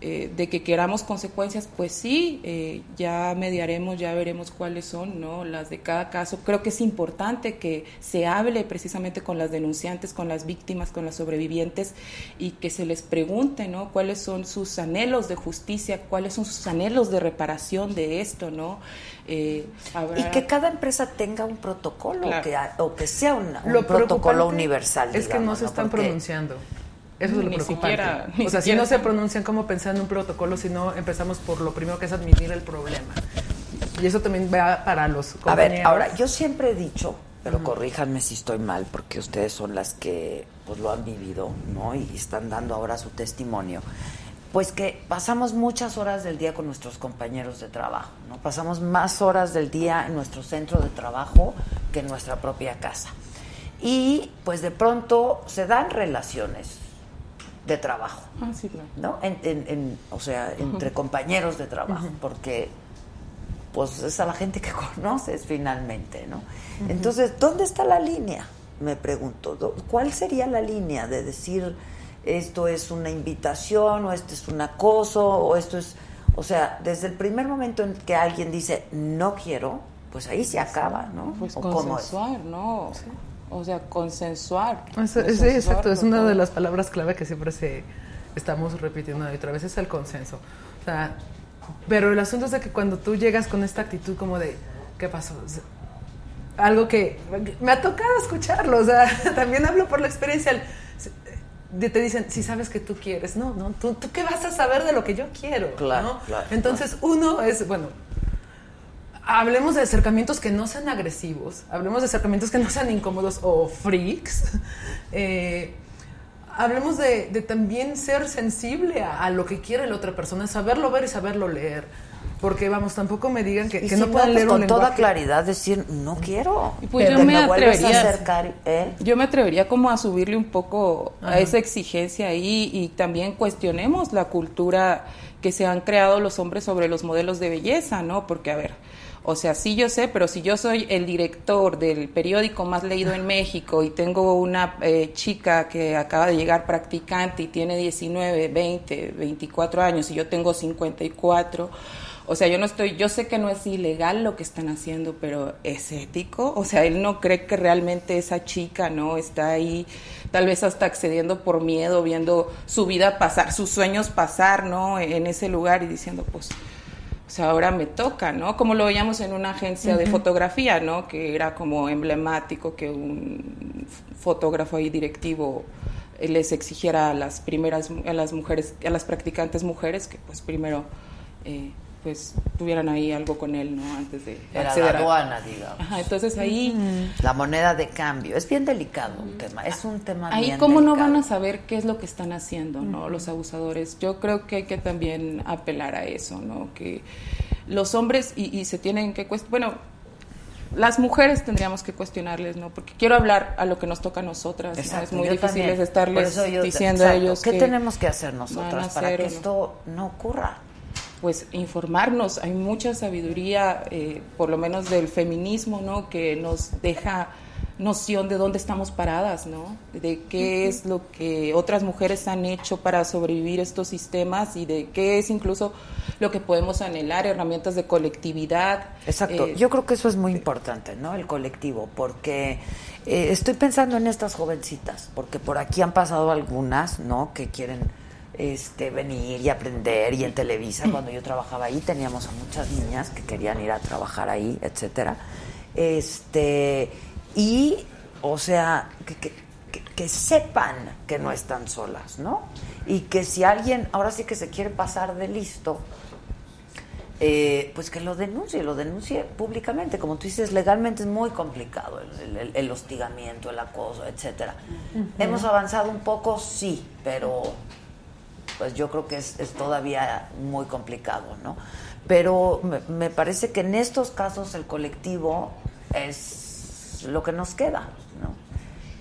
eh, de que queramos consecuencias, pues sí, eh, ya mediaremos, ya veremos cuáles son, ¿no? Las de cada caso. Creo que es importante que se hable precisamente con las denunciantes, con las víctimas, con las sobrevivientes y que se les pregunte, ¿no? Cuáles son sus anhelos de justicia, cuáles son sus anhelos de reparación de esto, ¿no? Eh, y que cada empresa tenga un protocolo que, o que sea un protocolo universal. Es que no se están pronunciando. Eso es lo preocupante. o sea, si no se pronuncian como pensar en un protocolo, si no empezamos por lo primero que es admitir el problema. Y eso también va para los compañeros. A ver, ahora, yo siempre he dicho, pero corríjanme si estoy mal, porque ustedes son las que pues lo han vivido, ¿no? Y están dando ahora su testimonio. Pues que pasamos muchas horas del día con nuestros compañeros de trabajo, ¿no? Pasamos más horas del día en nuestro centro de trabajo que en nuestra propia casa. Y pues de pronto se dan relaciones de trabajo. Ah, sí, claro. ¿No? En, o sea, entre compañeros de trabajo, porque pues es a la gente que *laughs* conoces finalmente, ¿no? Entonces, ¿dónde está la línea? Me pregunto, ¿cuál sería la línea de decir esto es una invitación o esto es un acoso o esto es, o sea, desde el primer momento en que alguien dice no quiero, pues ahí se acaba, ¿no? Pues consensuar, ¿no? Sí. O sea, consensuar. sí, exacto. Es una de las palabras clave que siempre se estamos repitiendo y otra vez, es el consenso. O sea, pero el asunto es de que cuando tú llegas con esta actitud como de, ¿qué pasó? algo que me ha tocado escucharlo, o sea, *laughs* también hablo por la experiencia. te dicen, si sabes que tú quieres, no, no, ¿tú, tú qué vas a saber de lo que yo quiero. Claro, Entonces, uno es, bueno, hablemos de acercamientos que no sean agresivos, hablemos de acercamientos que no sean incómodos o freaks. *laughs* Eh, hablemos de, también ser sensible a, lo que quiere la otra persona, saberlo ver y saberlo leer. Porque vamos, tampoco me digan que, Y que si no puedan pues, leer un con toda lenguaje. claridad decir, no quiero. Y pues Que yo me a atrevería. acercar, ¿eh? Yo me atrevería como a subirle un poco Ajá. a esa exigencia ahí y también cuestionemos la cultura que se han creado los hombres sobre los modelos de belleza, ¿no? Porque, a ver, o sea, sí yo sé, pero si yo soy el director del periódico más leído en México y tengo una eh, chica que acaba de llegar practicante y tiene 19, 20, 24 años y yo tengo 54, o sea, yo no estoy, yo sé que no es ilegal lo que están haciendo, pero es ético. O sea, él no cree que realmente esa chica, ¿no? Está ahí, tal vez hasta accediendo por miedo, viendo su vida pasar, sus sueños pasar, ¿no? En ese lugar y diciendo, pues, o sea, ahora me toca, ¿no? Como lo veíamos en una agencia de fotografía, ¿no? Que era como emblemático que un fotógrafo ahí directivo eh, les exigiera a las primeras, a las mujeres, a las practicantes mujeres que pues primero eh, pues tuvieran ahí algo con él, ¿no? Antes de Era acceder la a- aduana, digamos. Ajá, entonces ahí... La moneda de cambio. Es bien delicado un tema. Es un tema Ahí bien cómo no van a saber qué es lo que están haciendo, ¿no? Los abusadores. Yo creo que hay que también apelar a eso, ¿no? Que los hombres y, y se tienen que cuestionar, bueno, las mujeres tendríamos que cuestionarles, ¿no? Porque quiero hablar a lo que nos toca a nosotras, Es muy difícil también. estarles Por eso yo- diciendo a ellos ¿Qué que tenemos que hacer a nosotras para hacer que esto no ocurra? Pues informarnos. Hay mucha sabiduría, eh, por lo menos del feminismo, ¿no? Que nos deja noción de dónde estamos paradas, ¿no? De qué es lo que otras mujeres han hecho para sobrevivir estos sistemas y de qué es incluso lo que podemos anhelar, herramientas de colectividad. Exacto, eh, yo creo que eso es muy importante, ¿no? El colectivo, porque eh, estoy pensando en estas jovencitas, porque por aquí han pasado algunas, ¿no? Que quieren este, venir y aprender, y en Televisa, cuando yo trabajaba ahí, teníamos a muchas niñas que querían ir a trabajar ahí, etcétera. Este, y, o sea, que, que- que- sepan que no están solas, ¿no? Y que si alguien ahora sí que se quiere pasar de listo, eh, pues que lo denuncie, lo denuncie públicamente. Como tú dices, legalmente es muy complicado el, el- el hostigamiento, el acoso, etcétera. Hemos avanzado un poco, sí, pero pues yo creo que es, es todavía muy complicado, ¿no? Pero me, me parece que en estos casos el colectivo es lo que nos queda, ¿no?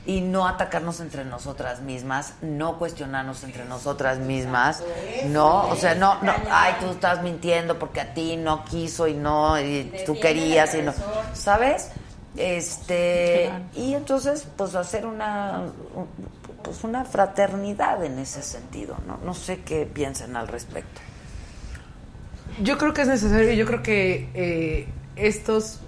Y no atacarnos entre nosotras mismas, no cuestionarnos entre nosotras mismas, ¿no? O sea, no, no, ay, tú estás mintiendo porque a ti no quiso y no, y tú querías y no, ¿sabes? Este, y entonces, pues hacer una, un- pues una fraternidad en ese sentido, ¿no? No sé qué piensan al respecto. Yo creo que es necesario yo creo que eh, estos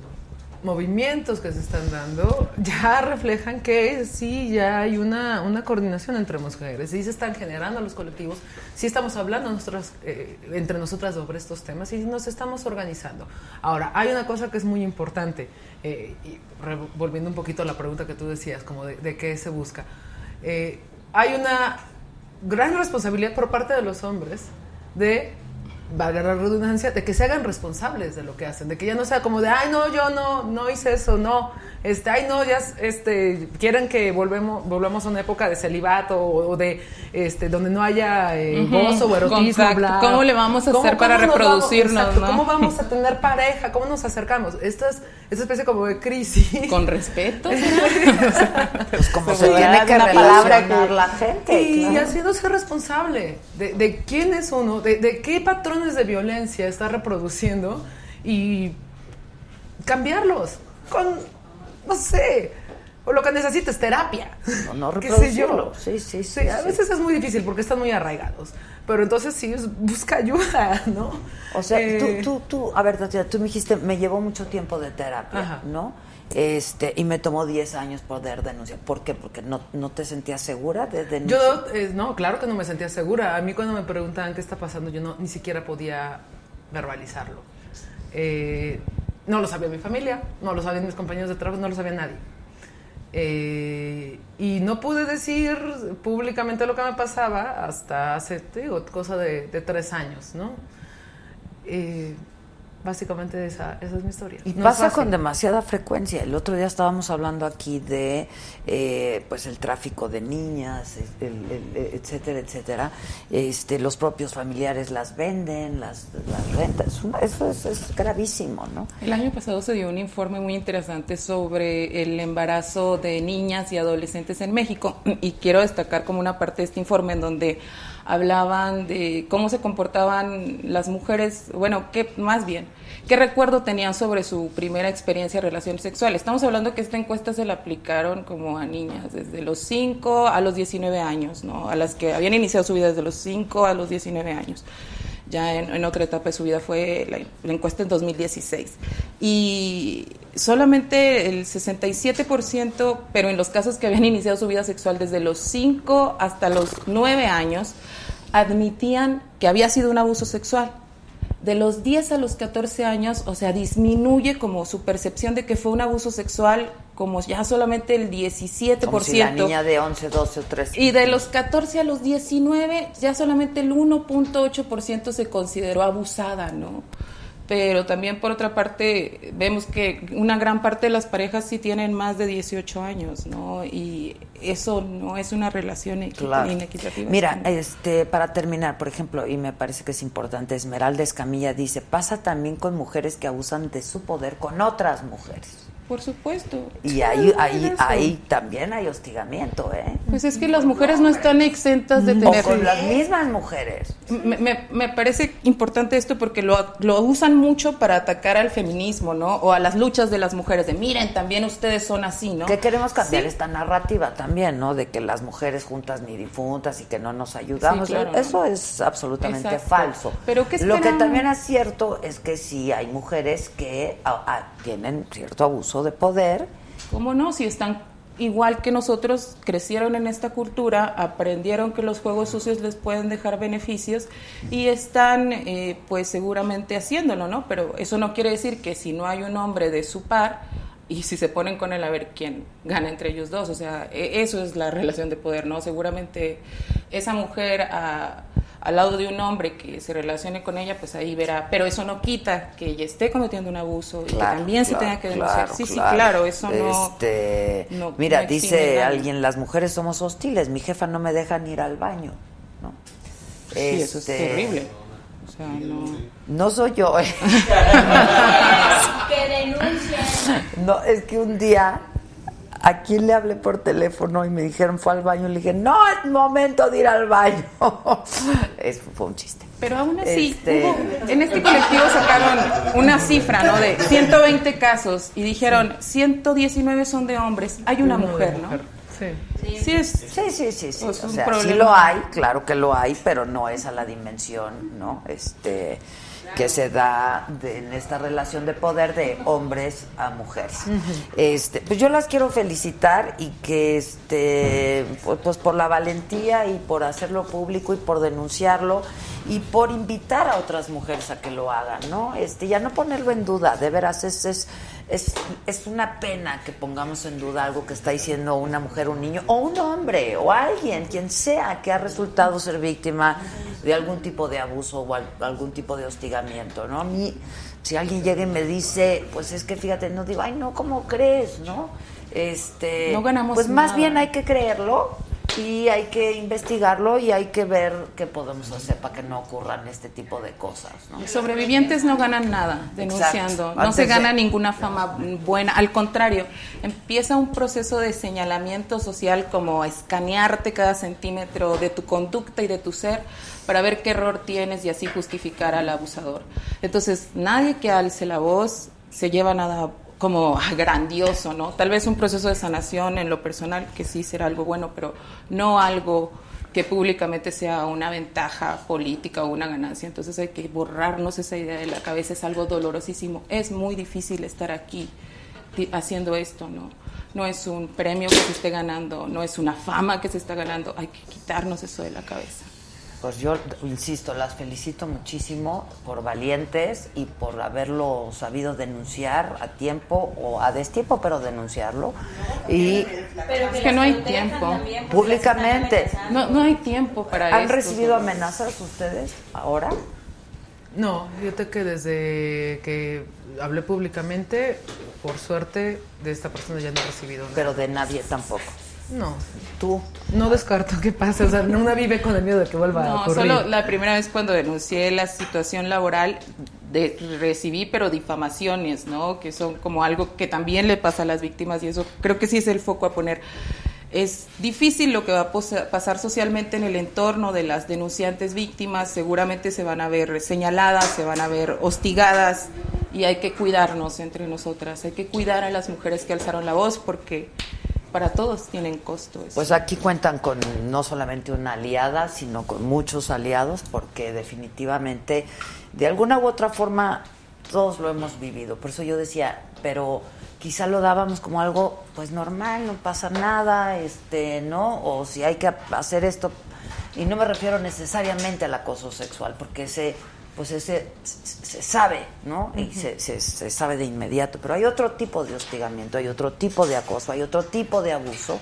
movimientos que se están dando ya reflejan que sí ya hay una, una coordinación entre mujeres, sí se están generando los colectivos, sí estamos hablando eh, entre nosotras sobre estos temas y nos estamos organizando. Ahora, hay una cosa que es muy importante, eh, y volviendo un poquito a la pregunta que tú decías, como de qué se busca. Eh, hay una gran responsabilidad por parte de los hombres de valga la redundancia, de que se hagan responsables de lo que hacen, de que ya no sea como de, ay, no, yo no, no hice eso, no, este, ay, no, ya, este, quieren que volvemos, volvamos a una época de celibato o, o de, este, donde no haya eh, gozo o erotismo, bla. ¿Cómo le vamos a hacer para vamos- reproducirnos, exacto, no? ¿Cómo vamos *laughs* a tener pareja? ¿Cómo nos acercamos? Esta es esta especie como de crisis. Con respeto. *laughs* Pues como se tiene que una palabra que- la gente. Y claro. haciéndose responsable de, de quién es uno, de, de qué patrones de violencia está reproduciendo y cambiarlos con, no sé, o lo que necesites, terapia. No, no *laughs* reproducirlo. Sí, sí, sí. a sí. veces es muy difícil porque están muy arraigados. Pero entonces sí, busca ayuda, *laughs* ¿no? O sea, Eh, tú, tú, tú, a ver, Tatiana, tú me dijiste, me llevó mucho tiempo de terapia, Ajá. ¿no? Este, y me tomó 10 años poder denunciar. ¿Por qué? Porque no, no te sentías segura de denunciar. Yo, eh, no, claro que no me sentía segura. A mí cuando me preguntaban qué está pasando, yo no, ni siquiera podía verbalizarlo. Eh, no lo sabía mi familia, no lo sabían mis compañeros de trabajo, no lo sabía nadie. Eh, y no pude decir públicamente lo que me pasaba hasta hace, digo, cosa de, de tres años, ¿no? Eh, Básicamente esa, esa es mi historia. Y pasa con demasiada frecuencia. El otro día estábamos hablando aquí de eh, pues el tráfico de niñas, etcétera, etcétera. Este, los propios familiares las venden, las, las rentan. Eso es, es, gravísimo, ¿no? El año pasado se dio un informe muy interesante sobre el embarazo de niñas y adolescentes en México. Y quiero destacar como una parte de este informe en donde hablaban de cómo se comportaban las mujeres, bueno, qué más bien, qué recuerdo tenían sobre su primera experiencia de relaciones sexuales. Estamos hablando que esta encuesta se la aplicaron como a niñas desde los 5 a los 19 años, ¿no? A las que habían iniciado su vida desde los 5 a los 19 años. Ya en, otra etapa de su vida fue la, la encuesta en 2016. Y solamente el 67%, pero en los casos que habían iniciado su vida sexual desde los 5 hasta los 9 años, admitían que había sido un abuso sexual. De los 10 a los 14 años, o sea, disminuye como su percepción de que fue un abuso sexual, como ya solamente el 17%. Como si la niña de 11, 12 o 13. Y de los 14 a los 19, ya solamente el 1.8% se consideró abusada, ¿no? Pero también por otra parte vemos que una gran parte de las parejas sí tienen más de 18 años, ¿no? Y eso no es una relación inequitativa. Mira, este, para terminar, por ejemplo, y me parece que es importante, Esmeralda Escamilla dice, pasa también con mujeres que abusan de su poder con otras mujeres. Por supuesto. Y ahí, ahí, ahí también hay hostigamiento, ¿eh? Pues es que las mujeres no están exentas de tener... O con las mismas mujeres. Me, me, parece importante esto porque lo, lo, usan mucho para atacar al feminismo, ¿no? O a las luchas de las mujeres, de miren, también ustedes son así, ¿no? Que queremos cambiar esta narrativa también, ¿no? De que las mujeres juntas ni difuntas y que no nos ayudamos. Eso es absolutamente falso. Pero ¿qué Lo que también es cierto es que sí hay mujeres que tienen cierto abuso de poder. ¿Cómo no? Si están igual que nosotros, crecieron en esta cultura, aprendieron que los juegos sucios les pueden dejar beneficios y están eh, pues seguramente haciéndolo, ¿no? Pero eso no quiere decir que si no hay un hombre de su par y si se ponen con él a ver quién gana entre ellos dos, o sea, e, eso es la relación de poder, ¿no? Seguramente esa mujer... a al lado de un hombre que se relacione con ella, pues ahí verá. Pero eso no quita que ella esté cometiendo un abuso y que también se tenga que denunciar. sí, sí, claro, eso este, no, Mira, dice alguien, las mujeres somos hostiles, mi jefa no me deja ni ir al baño. ¿no? Sí, eso es este, terrible. Sea, no... No soy yo. ¿eh? que. No, es que un día ¿A quién le hablé por teléfono y me dijeron fue al baño? Le dije, no es momento de ir al baño. *laughs* Eso fue un chiste. Pero aún así, este... en este colectivo sacaron una cifra, ¿no? De 120 casos y dijeron 119 son de hombres. Hay una mujer, ¿no? Sí. Sí, es, sí, sí, sí, sí. O sea, sí lo hay, claro que lo hay, pero no es a la dimensión, ¿no? Este que se da en esta relación de poder de hombres a mujeres. Este, pues yo las quiero felicitar y que este pues, pues, por la valentía y por hacerlo público y por denunciarlo y por invitar a otras mujeres a que lo hagan, ¿no? Este, ya no ponerlo en duda, de veras es, es es, es una pena que pongamos en duda algo que está diciendo una mujer, un niño, o un hombre, o alguien, quien sea, que ha resultado ser víctima de algún tipo de abuso o algún tipo de hostigamiento, ¿no? A mí, si alguien llega y me dice, pues es que fíjate, no digo, ay, no, ¿cómo crees, no? Este, no ganamos Pues más bien hay que creerlo y hay que investigarlo y hay que ver qué podemos hacer para que no ocurran este tipo de cosas. ¿no? Sobrevivientes no ganan nada denunciando, no se gana ninguna fama buena, al contrario, empieza un proceso de señalamiento social como escanearte cada centímetro de tu conducta y de tu ser para ver qué error tienes y así justificar al abusador. Entonces, nadie que alce la voz se lleva nada como grandioso, ¿no? Tal vez un proceso de sanación en lo personal, que sí será algo bueno, pero no algo que públicamente sea una ventaja política o una ganancia. Entonces hay que borrarnos esa idea de la cabeza, es algo dolorosísimo. Es muy difícil estar aquí haciendo esto, ¿no? No es un premio que se esté ganando, no es una fama que se está ganando, hay que quitarnos eso de la cabeza. Pues yo, insisto, las felicito muchísimo por valientes y por haberlo sabido denunciar a tiempo o a destiempo, pero denunciarlo. Y es que no hay tiempo. Públicamente. No, no hay tiempo para ¿Han recibido amenazas ustedes ahora? No, fíjate que desde que hablé públicamente, por suerte, de esta persona ya no he recibido nada. Pero de nadie tampoco. No. ¿Tú? No descarto que pase, o sea, una vive con el miedo de que vuelva a No, ocurrir. solo la primera vez cuando denuncié la situación laboral de, recibí pero difamaciones, ¿no? Que son como algo que también le pasa a las víctimas y eso creo que sí es el foco a poner. Es difícil lo que va a pasar socialmente en el entorno de las denunciantes víctimas, seguramente se van a ver señaladas, se van a ver hostigadas y hay que cuidarnos entre nosotras, hay que cuidar a las mujeres que alzaron la voz porque para todos tienen costo. eso. Pues aquí cuentan con no solamente una aliada, sino con muchos aliados, porque definitivamente, de alguna u otra forma, todos lo hemos vivido. Por eso yo decía, pero quizá lo dábamos como algo, pues normal, no pasa nada, este, ¿no? O si hay que hacer esto, y no me refiero necesariamente al acoso sexual, porque ese, pues ese se sabe, ¿no? Y se, se- se sabe de inmediato, pero hay otro tipo de hostigamiento, hay otro tipo de acoso, hay otro tipo de abuso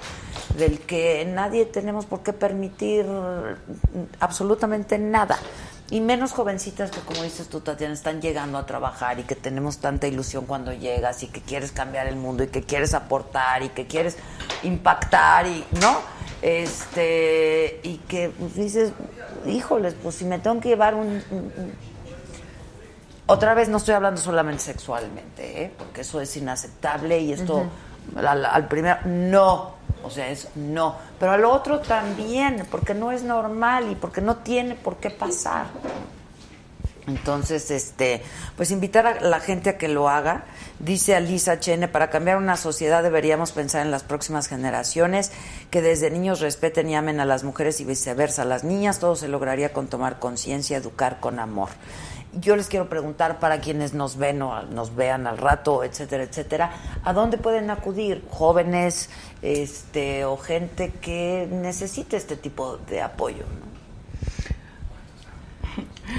del que nadie tenemos por qué permitir absolutamente nada. Y menos jovencitas que, como dices tú, Tatiana, están llegando a trabajar y que tenemos tanta ilusión cuando llegas y que quieres cambiar el mundo y que quieres aportar y que quieres impactar y, ¿no? Este, y que pues, dices, híjoles, pues si me tengo que llevar un, un- un- otra vez no estoy hablando solamente sexualmente, ¿eh? porque eso es inaceptable y esto al, al primer no, o sea, es no, pero al otro también, porque no es normal y porque no tiene por qué pasar. Entonces, este, pues invitar a la gente a que lo haga. Dice Alisa Chene, para cambiar una sociedad deberíamos pensar en las próximas generaciones, que desde niños respeten y amen a las mujeres y viceversa. Las niñas todo se lograría con tomar conciencia, educar con amor. Yo les quiero preguntar para quienes nos ven o nos vean al rato, etcétera, etcétera, ¿a dónde pueden acudir jóvenes este, o gente que necesite este tipo de apoyo? ¿no?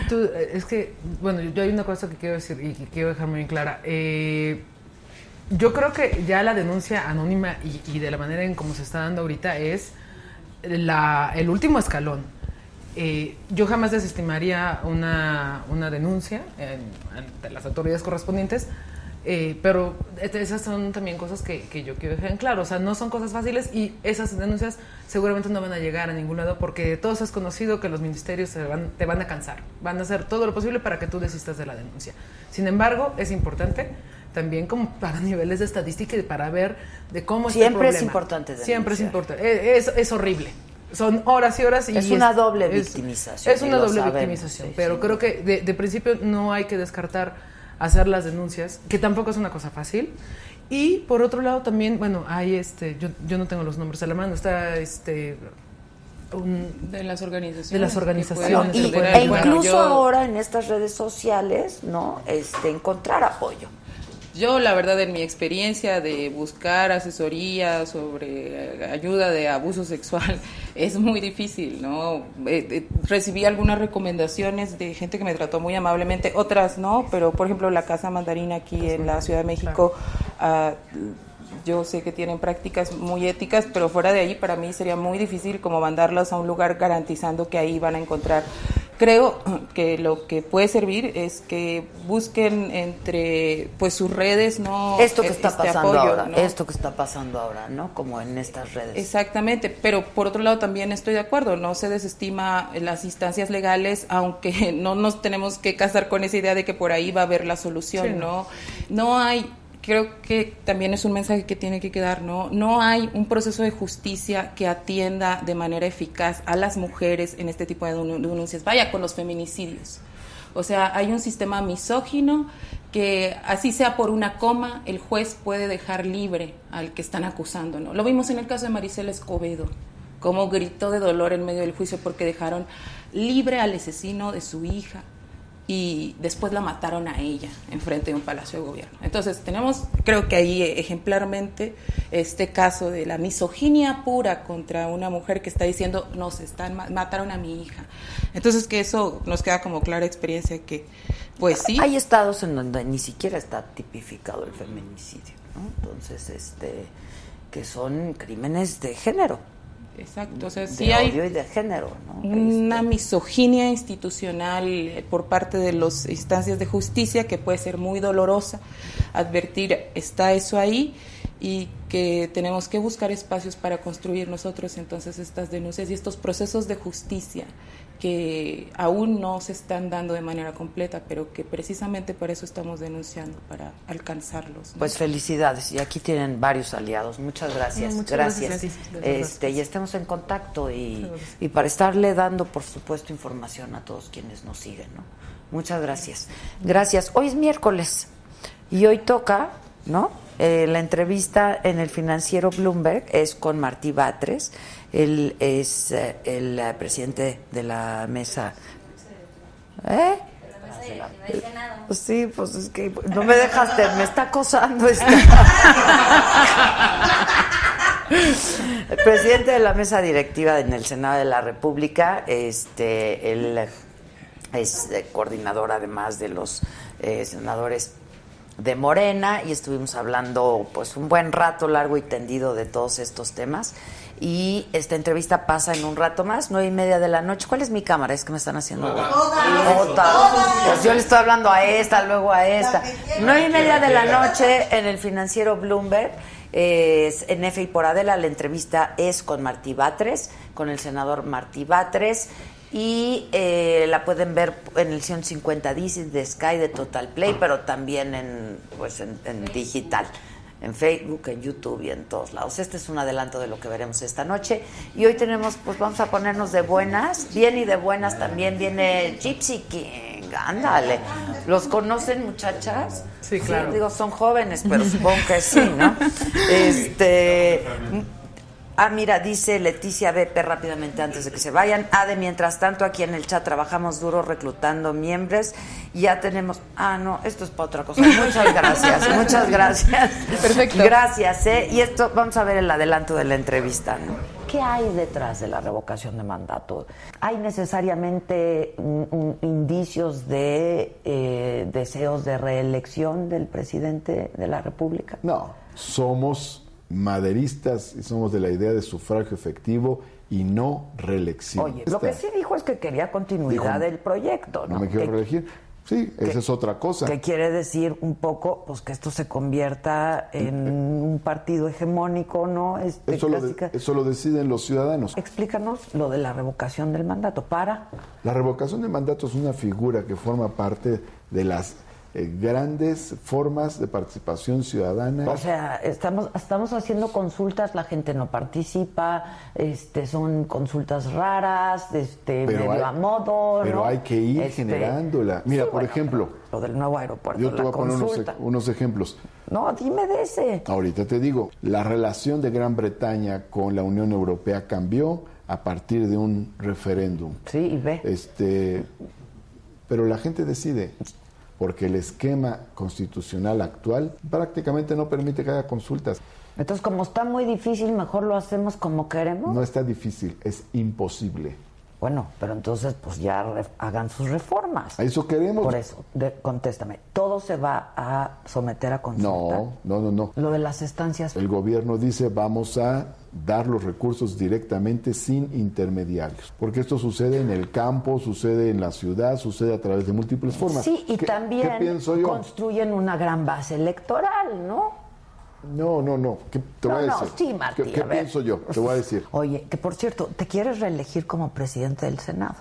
Tú, eh, es que, bueno, yo hay una cosa que quiero decir y que quiero dejar muy clara. Eh, yo creo que ya la denuncia anónima y, y de la manera en cómo se está dando ahorita es la, el último escalón. Eh, yo jamás desestimaría una, una denuncia en- ante las autoridades correspondientes, eh, pero esas son también cosas que, que yo quiero dejar en claro. O sea, no son cosas fáciles y esas denuncias seguramente no van a llegar a ningún lado porque todos es conocido que los ministerios te van, te van a cansar. Van a hacer todo lo posible para que tú desistas de la denuncia. Sin embargo, es importante también como para *laughs* niveles de estadística y para ver de cómo está el Siempre es importante Siempre es denunciar. importante. Es, es- es horrible. Son horas y horas y Es una doble es- victimización, Es una doble sabemos, victimización, sí, pero sí. creo que de, de principio no hay que descartar hacer las denuncias, que tampoco es una cosa fácil. Y por otro lado también, bueno, hay este, yo, yo no tengo los nombres a la mano, está este un- de las organizaciones. de las que organizaciones pueden Y- que e bueno, incluso yo- ahora en estas redes sociales, ¿no? Este, encontrar apoyo. Yo, la verdad, en mi experiencia de buscar asesoría sobre eh, ayuda de abuso sexual, *laughs* es muy difícil, ¿no? Eh, eh, recibí algunas recomendaciones de gente que me trató muy amablemente, otras no, pero por ejemplo la Casa Mandarina aquí en la Ciudad de México, ah, yo sé que tienen prácticas muy éticas, pero fuera de ahí para mí sería muy difícil como mandarlos a un lugar garantizando que ahí van a encontrar. Creo que lo que puede servir es que busquen entre pues sus redes, no Esto que E- está este pasando apoyo, ahora, ¿no? esto que está pasando ahora, ¿no? Como en estas redes. Exactamente, pero por otro lado también estoy de acuerdo, no se desestima las instancias legales, aunque *laughs* no nos tenemos que casar con esa idea de que por ahí va a haber la solución, Sí, ¿no? No hay, creo que también es un mensaje que tiene que quedar, ¿no? No hay un proceso de justicia que atienda de manera eficaz a las mujeres en este tipo de denu- denuncias. Vaya con los feminicidios. O sea, hay un sistema misógino que así sea por una coma, el juez puede dejar libre al que están acusando, ¿no? Lo vimos en el caso de Maricela Escobedo, cómo gritó de dolor en medio del juicio porque dejaron libre al asesino de su hija y después la mataron a ella enfrente de un palacio de gobierno. Entonces, tenemos, creo que ahí eh, ejemplarmente, este caso de la misoginia pura contra una mujer que está diciendo, nos están, ma- mataron a mi hija. Entonces, que eso nos queda como clara experiencia que, pues sí. Hay estados en donde ni siquiera está tipificado el feminicidio, ¿no? Entonces, este, que son crímenes de género. Exacto, o sea, de sí hay y de género, ¿no? una misoginia institucional eh, por parte de las instancias de justicia que puede ser muy dolorosa. Advertir, está eso ahí y que tenemos que buscar espacios para construir nosotros entonces estas denuncias y estos procesos de justicia que aún no se están dando de manera completa, pero que precisamente por eso estamos denunciando, para alcanzarlos. ¿no? Pues felicidades y aquí tienen varios aliados. Muchas gracias. No, muchas gracias. gracias. Este, y estemos en contacto y, y para estarle dando, por supuesto, información a todos quienes nos siguen. ¿no? Muchas gracias. Gracias. Hoy es miércoles y hoy toca, ¿no? Eh, la entrevista en el financiero Bloomberg es con Martí Batres. Él es eh, el eh, presidente de la mesa. ¿Eh? Pues sí, pues es que no me dejaste, me está acosando esta. El *laughs* presidente de la mesa directiva en el Senado de la República, este, él es eh, coordinador además de los eh, senadores de Morena y estuvimos hablando pues un buen rato largo y tendido de todos estos temas y esta entrevista pasa en un rato más, nueve y media de la noche. ¿Cuál es mi cámara? Es que me están haciendo Otra. Pues yo le estoy hablando a esta, luego a esta. Nueve y media de la noche en el financiero Bloomberg. Es en F y por Adela la entrevista es con Martí Batres, con el senador Martí Batres y eh, la pueden ver en el 150 DC de Sky de Total Play, pero también en pues en, en digital, en Facebook, en YouTube y en todos lados. Este es un adelanto de lo que veremos esta noche y hoy tenemos pues vamos a ponernos de buenas, bien y de buenas también viene Gypsy King, ándale. ¿Los conocen muchachas? Sí, claro. digo, son jóvenes, pero supongo que sí, ¿no? *laughs* Este Ah, mira, dice Leticia Bepe rápidamente antes de que se vayan. Ah, de mientras tanto, aquí en el chat trabajamos duro reclutando miembros. Ya tenemos. Ah, no, esto es para otra cosa. Muchas gracias, *laughs* muchas gracias. Perfecto. Gracias, ¿eh? Y esto, vamos a ver el adelanto de la entrevista, ¿no? ¿Qué hay detrás de la revocación de mandato? ¿Hay necesariamente indicios de eh, deseos de reelección del presidente de la República? No, somos maderistas y somos de la idea de sufragio efectivo y no reelección. Oye, lo que sí dijo es que quería continuidad Dijo, del proyecto, ¿no? No me quiero Que- reelegir. Sí, esa es otra cosa. Que quiere decir un poco, pues que esto se convierta en un partido hegemónico, ¿no? Este, Eso lo, de- eso lo deciden los ciudadanos. Explícanos lo de la revocación del mandato. Para. La revocación de mandato es una figura que forma parte de las eh, grandes formas de participación ciudadana. O sea, estamos, estamos haciendo consultas, la gente no participa, este, son consultas raras, este, medio hay, a modo. pero ¿no? hay que ir Este, generándola. Mira, sí, por bueno, ejemplo, Lo del nuevo aeropuerto, yo te voy a poner unos, unos ejemplos. No, dime de ese. Ahorita te digo, la relación de Gran Bretaña con la Unión Europea cambió a partir de un referéndum. Sí, y ve. Este, pero la gente decide, porque el esquema constitucional actual prácticamente no permite que haya consultas. Entonces, como está muy difícil, mejor lo hacemos como queremos. No está difícil, es imposible. Bueno, pero entonces, pues ya hagan sus reformas. A eso queremos. Por eso, de- contéstame. ¿Todo se va a someter a consulta? No, no, no, no. Lo de las estancias. El gobierno dice vamos a dar los recursos directamente sin intermediarios, porque esto sucede en el campo, sucede en la ciudad, sucede a través de múltiples formas. Sí, y ¿Qué- también ¿Qué pienso yo? construyen una gran base electoral, ¿no? No, no, no. ¿Qué te No, voy a no, decir? sí, Martí, ¿Qué, qué a pienso yo? Te voy a decir. *laughs* Oye, que por cierto, ¿te quieres reelegir como presidente del Senado?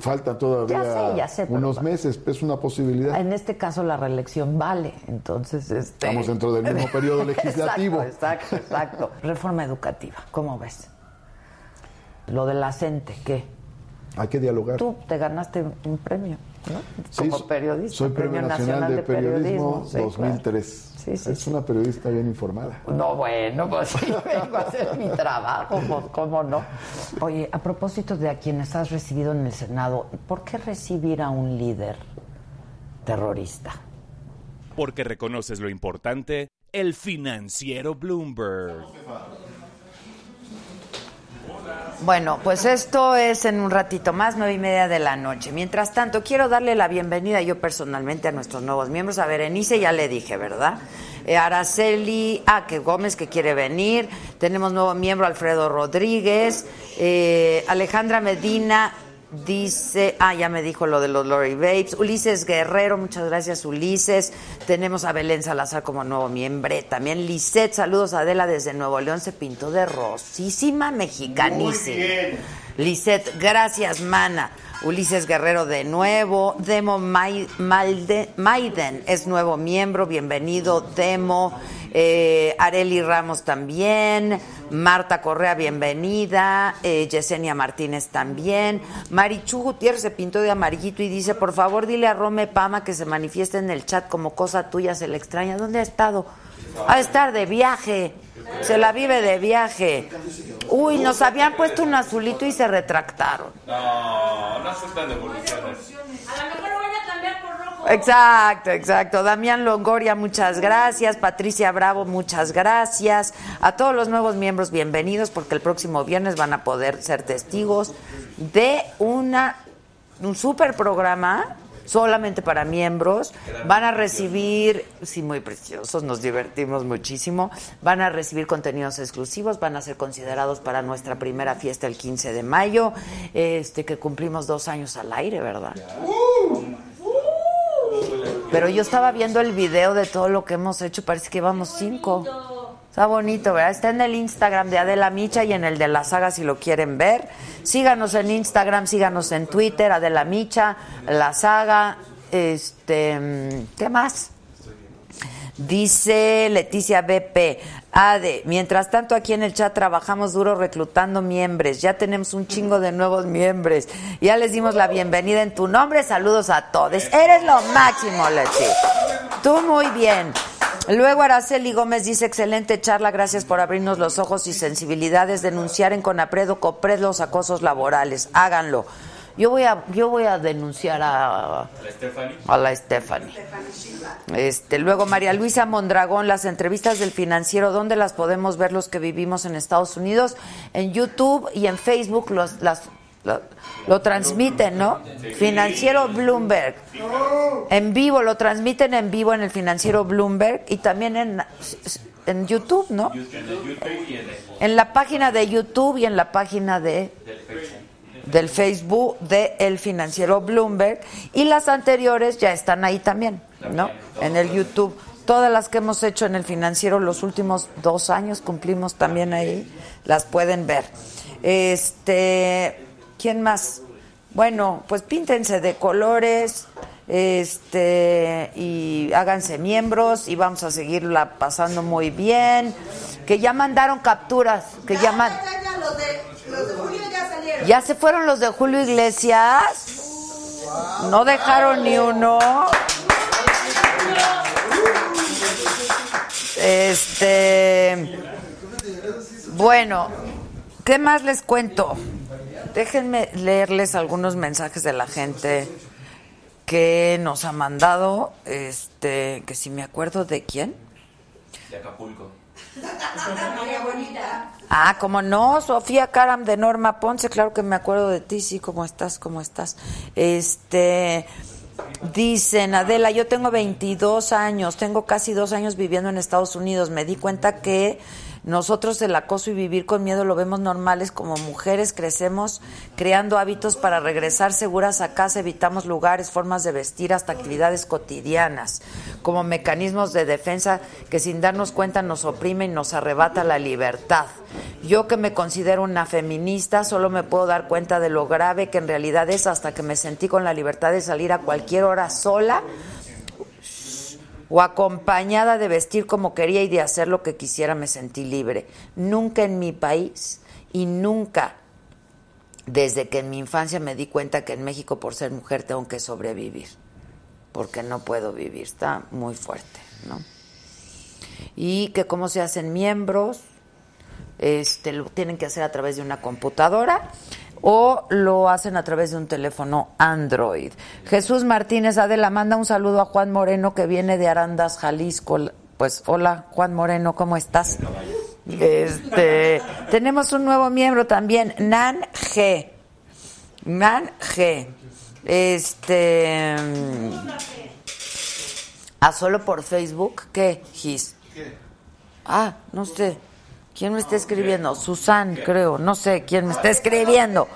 Falta todavía Ya sé, ya sé, pero- unos meses, es una posibilidad. En este caso la reelección vale, entonces este... Estamos dentro del mismo periodo *laughs* legislativo. Exacto, exacto, exacto. Reforma educativa, ¿cómo ves? Lo de la CENTE, ¿qué? Hay que dialogar. Tú te ganaste un premio, ¿no? Sí, Como periodista. Soy Premio Nacional, de Periodismo, sí, 2003. Sí, sí, es sí. una periodista bien informada. No, bueno, pues sí, *laughs* vengo a hacer mi trabajo, pues, ¿cómo no? Oye, a propósito de a quienes has recibido en el Senado, ¿por qué recibir a un líder terrorista? Porque reconoces lo importante, el financiero Bloomberg. Bueno, pues esto es en un ratito más, nueve y media de la noche. Mientras tanto, quiero darle la bienvenida yo personalmente a nuestros nuevos miembros. A Berenice ya le dije, ¿verdad? Eh, Araceli, ah, que Gómez que quiere venir. Tenemos nuevo miembro Alfredo Rodríguez. Eh, Alejandra Medina dice, ah, ya me dijo lo de los Lori Babes. Ulises Guerrero, muchas gracias Ulises. Tenemos a Belén Salazar como nuevo miembro. También Lisette, saludos a Adela desde Nuevo León, se pintó de rosísima mexicanísima. Muy bien. Lisette, gracias, mana. Ulises Guerrero de nuevo. Demo Maiden es nuevo miembro. Bienvenido, Demo. Eh, Areli Ramos también. Marta Correa, bienvenida. Eh, Yesenia Martínez también. Marichu Gutiérrez se pintó de amarillito y dice: Por favor, dile a Rome Pama que se manifieste en el chat como cosa tuya. Se le extraña. ¿Dónde ha estado? Ha de estar de viaje. Se la vive de viaje. Uy, nos habían puesto un azulito y se retractaron. No, no aceptan devoluciones. A lo mejor lo van a cambiar por rojo. Exacto, exacto. Damián Longoria, muchas gracias. Patricia Bravo, muchas gracias. A todos los nuevos miembros, bienvenidos, porque el próximo viernes van a poder ser testigos de una un super programa solamente para miembros. Van a recibir, sí, muy preciosos, nos divertimos muchísimo. Van a recibir contenidos exclusivos, van a ser considerados para nuestra primera fiesta el 15 de mayo, este que cumplimos dos años al aire, ¿verdad? Pero yo estaba viendo el video de todo lo que hemos hecho, parece que vamos cinco. Está bonito, ¿verdad? Está en el Instagram de Adela Micha y en el de la saga si lo quieren ver. Síganos en Instagram, síganos en Twitter, Adela Micha, la saga, este, mm, ¿qué más? Dice Leticia BP, Ade, mientras tanto aquí en el chat trabajamos duro reclutando miembros, ya tenemos un chingo de nuevos miembros, ya les dimos la bienvenida en tu nombre, saludos a todos, eres lo máximo Leti, tú muy bien. Luego Araceli Gómez dice, excelente charla, gracias por abrirnos los ojos y sensibilidades, denunciar en Conapredo, Copred los acosos laborales, háganlo. Yo voy a, yo voy a denunciar a, La Stephanie. a la Stephanie. Este, luego María Luisa Mondragón, las entrevistas del financiero, ¿dónde las podemos ver los que vivimos en Estados Unidos? En YouTube y en Facebook los, las, lo, transmiten, ¿no? Financiero Bloomberg. En vivo, lo transmiten en vivo en el financiero Bloomberg y también en, en YouTube, ¿no? En la página de YouTube y en la página de del Facebook de El Financiero Bloomberg y las anteriores ya están ahí también, ¿no? En el YouTube. Todas las que hemos hecho en El Financiero los últimos dos años cumplimos también ahí, las pueden ver. Este, ¿quién más? Bueno, pues píntense de colores, este, y háganse miembros y vamos a seguirla pasando muy bien. Que ya mandaron capturas, que ya man- Ya, ya, los de, los de Julio ya salieron. ¿Ya se fueron los de Julio Iglesias? No dejaron ni uno. Este. Bueno, ¿qué más les cuento? Déjenme leerles algunos mensajes de la gente que nos ha mandado. Este, que si me acuerdo de quién. De Acapulco. María Bonita. Ah, como no, Sofía Caram de Norma Ponce, claro que me acuerdo de ti, sí, ¿cómo estás? ¿Cómo estás? Este, dicen, Adela, yo tengo 22 años, tengo casi dos años viviendo en Estados Unidos, me di cuenta que nosotros el acoso y vivir con miedo lo vemos normales como mujeres, crecemos creando hábitos para regresar seguras a casa, evitamos lugares, formas de vestir, hasta actividades cotidianas, como mecanismos de defensa que sin darnos cuenta nos oprime y nos arrebata la libertad. Yo que me considero una feminista, solo me puedo dar cuenta de lo grave que en realidad es hasta que me sentí con la libertad de salir a cualquier hora sola o acompañada de vestir como quería y de hacer lo que quisiera, me sentí libre. Nunca en mi país y nunca desde que en mi infancia me di cuenta que en México por ser mujer tengo que sobrevivir, porque no puedo vivir, está muy fuerte, ¿no? Y que cómo se hacen miembros, este, lo tienen que hacer a través de una computadora o lo hacen a través de un teléfono Android. Jesús Martínez Adela manda un saludo a Juan Moreno que viene de Arandas, Jalisco. Pues hola Juan Moreno, ¿cómo estás? Este, tenemos un nuevo miembro también, Nan G. Nan G. Este. ¿A solo por Facebook? ¿Qué, Gis? Ah, no sé. ¿Quién me está escribiendo? Susan, creo. No sé quién me está escribiendo.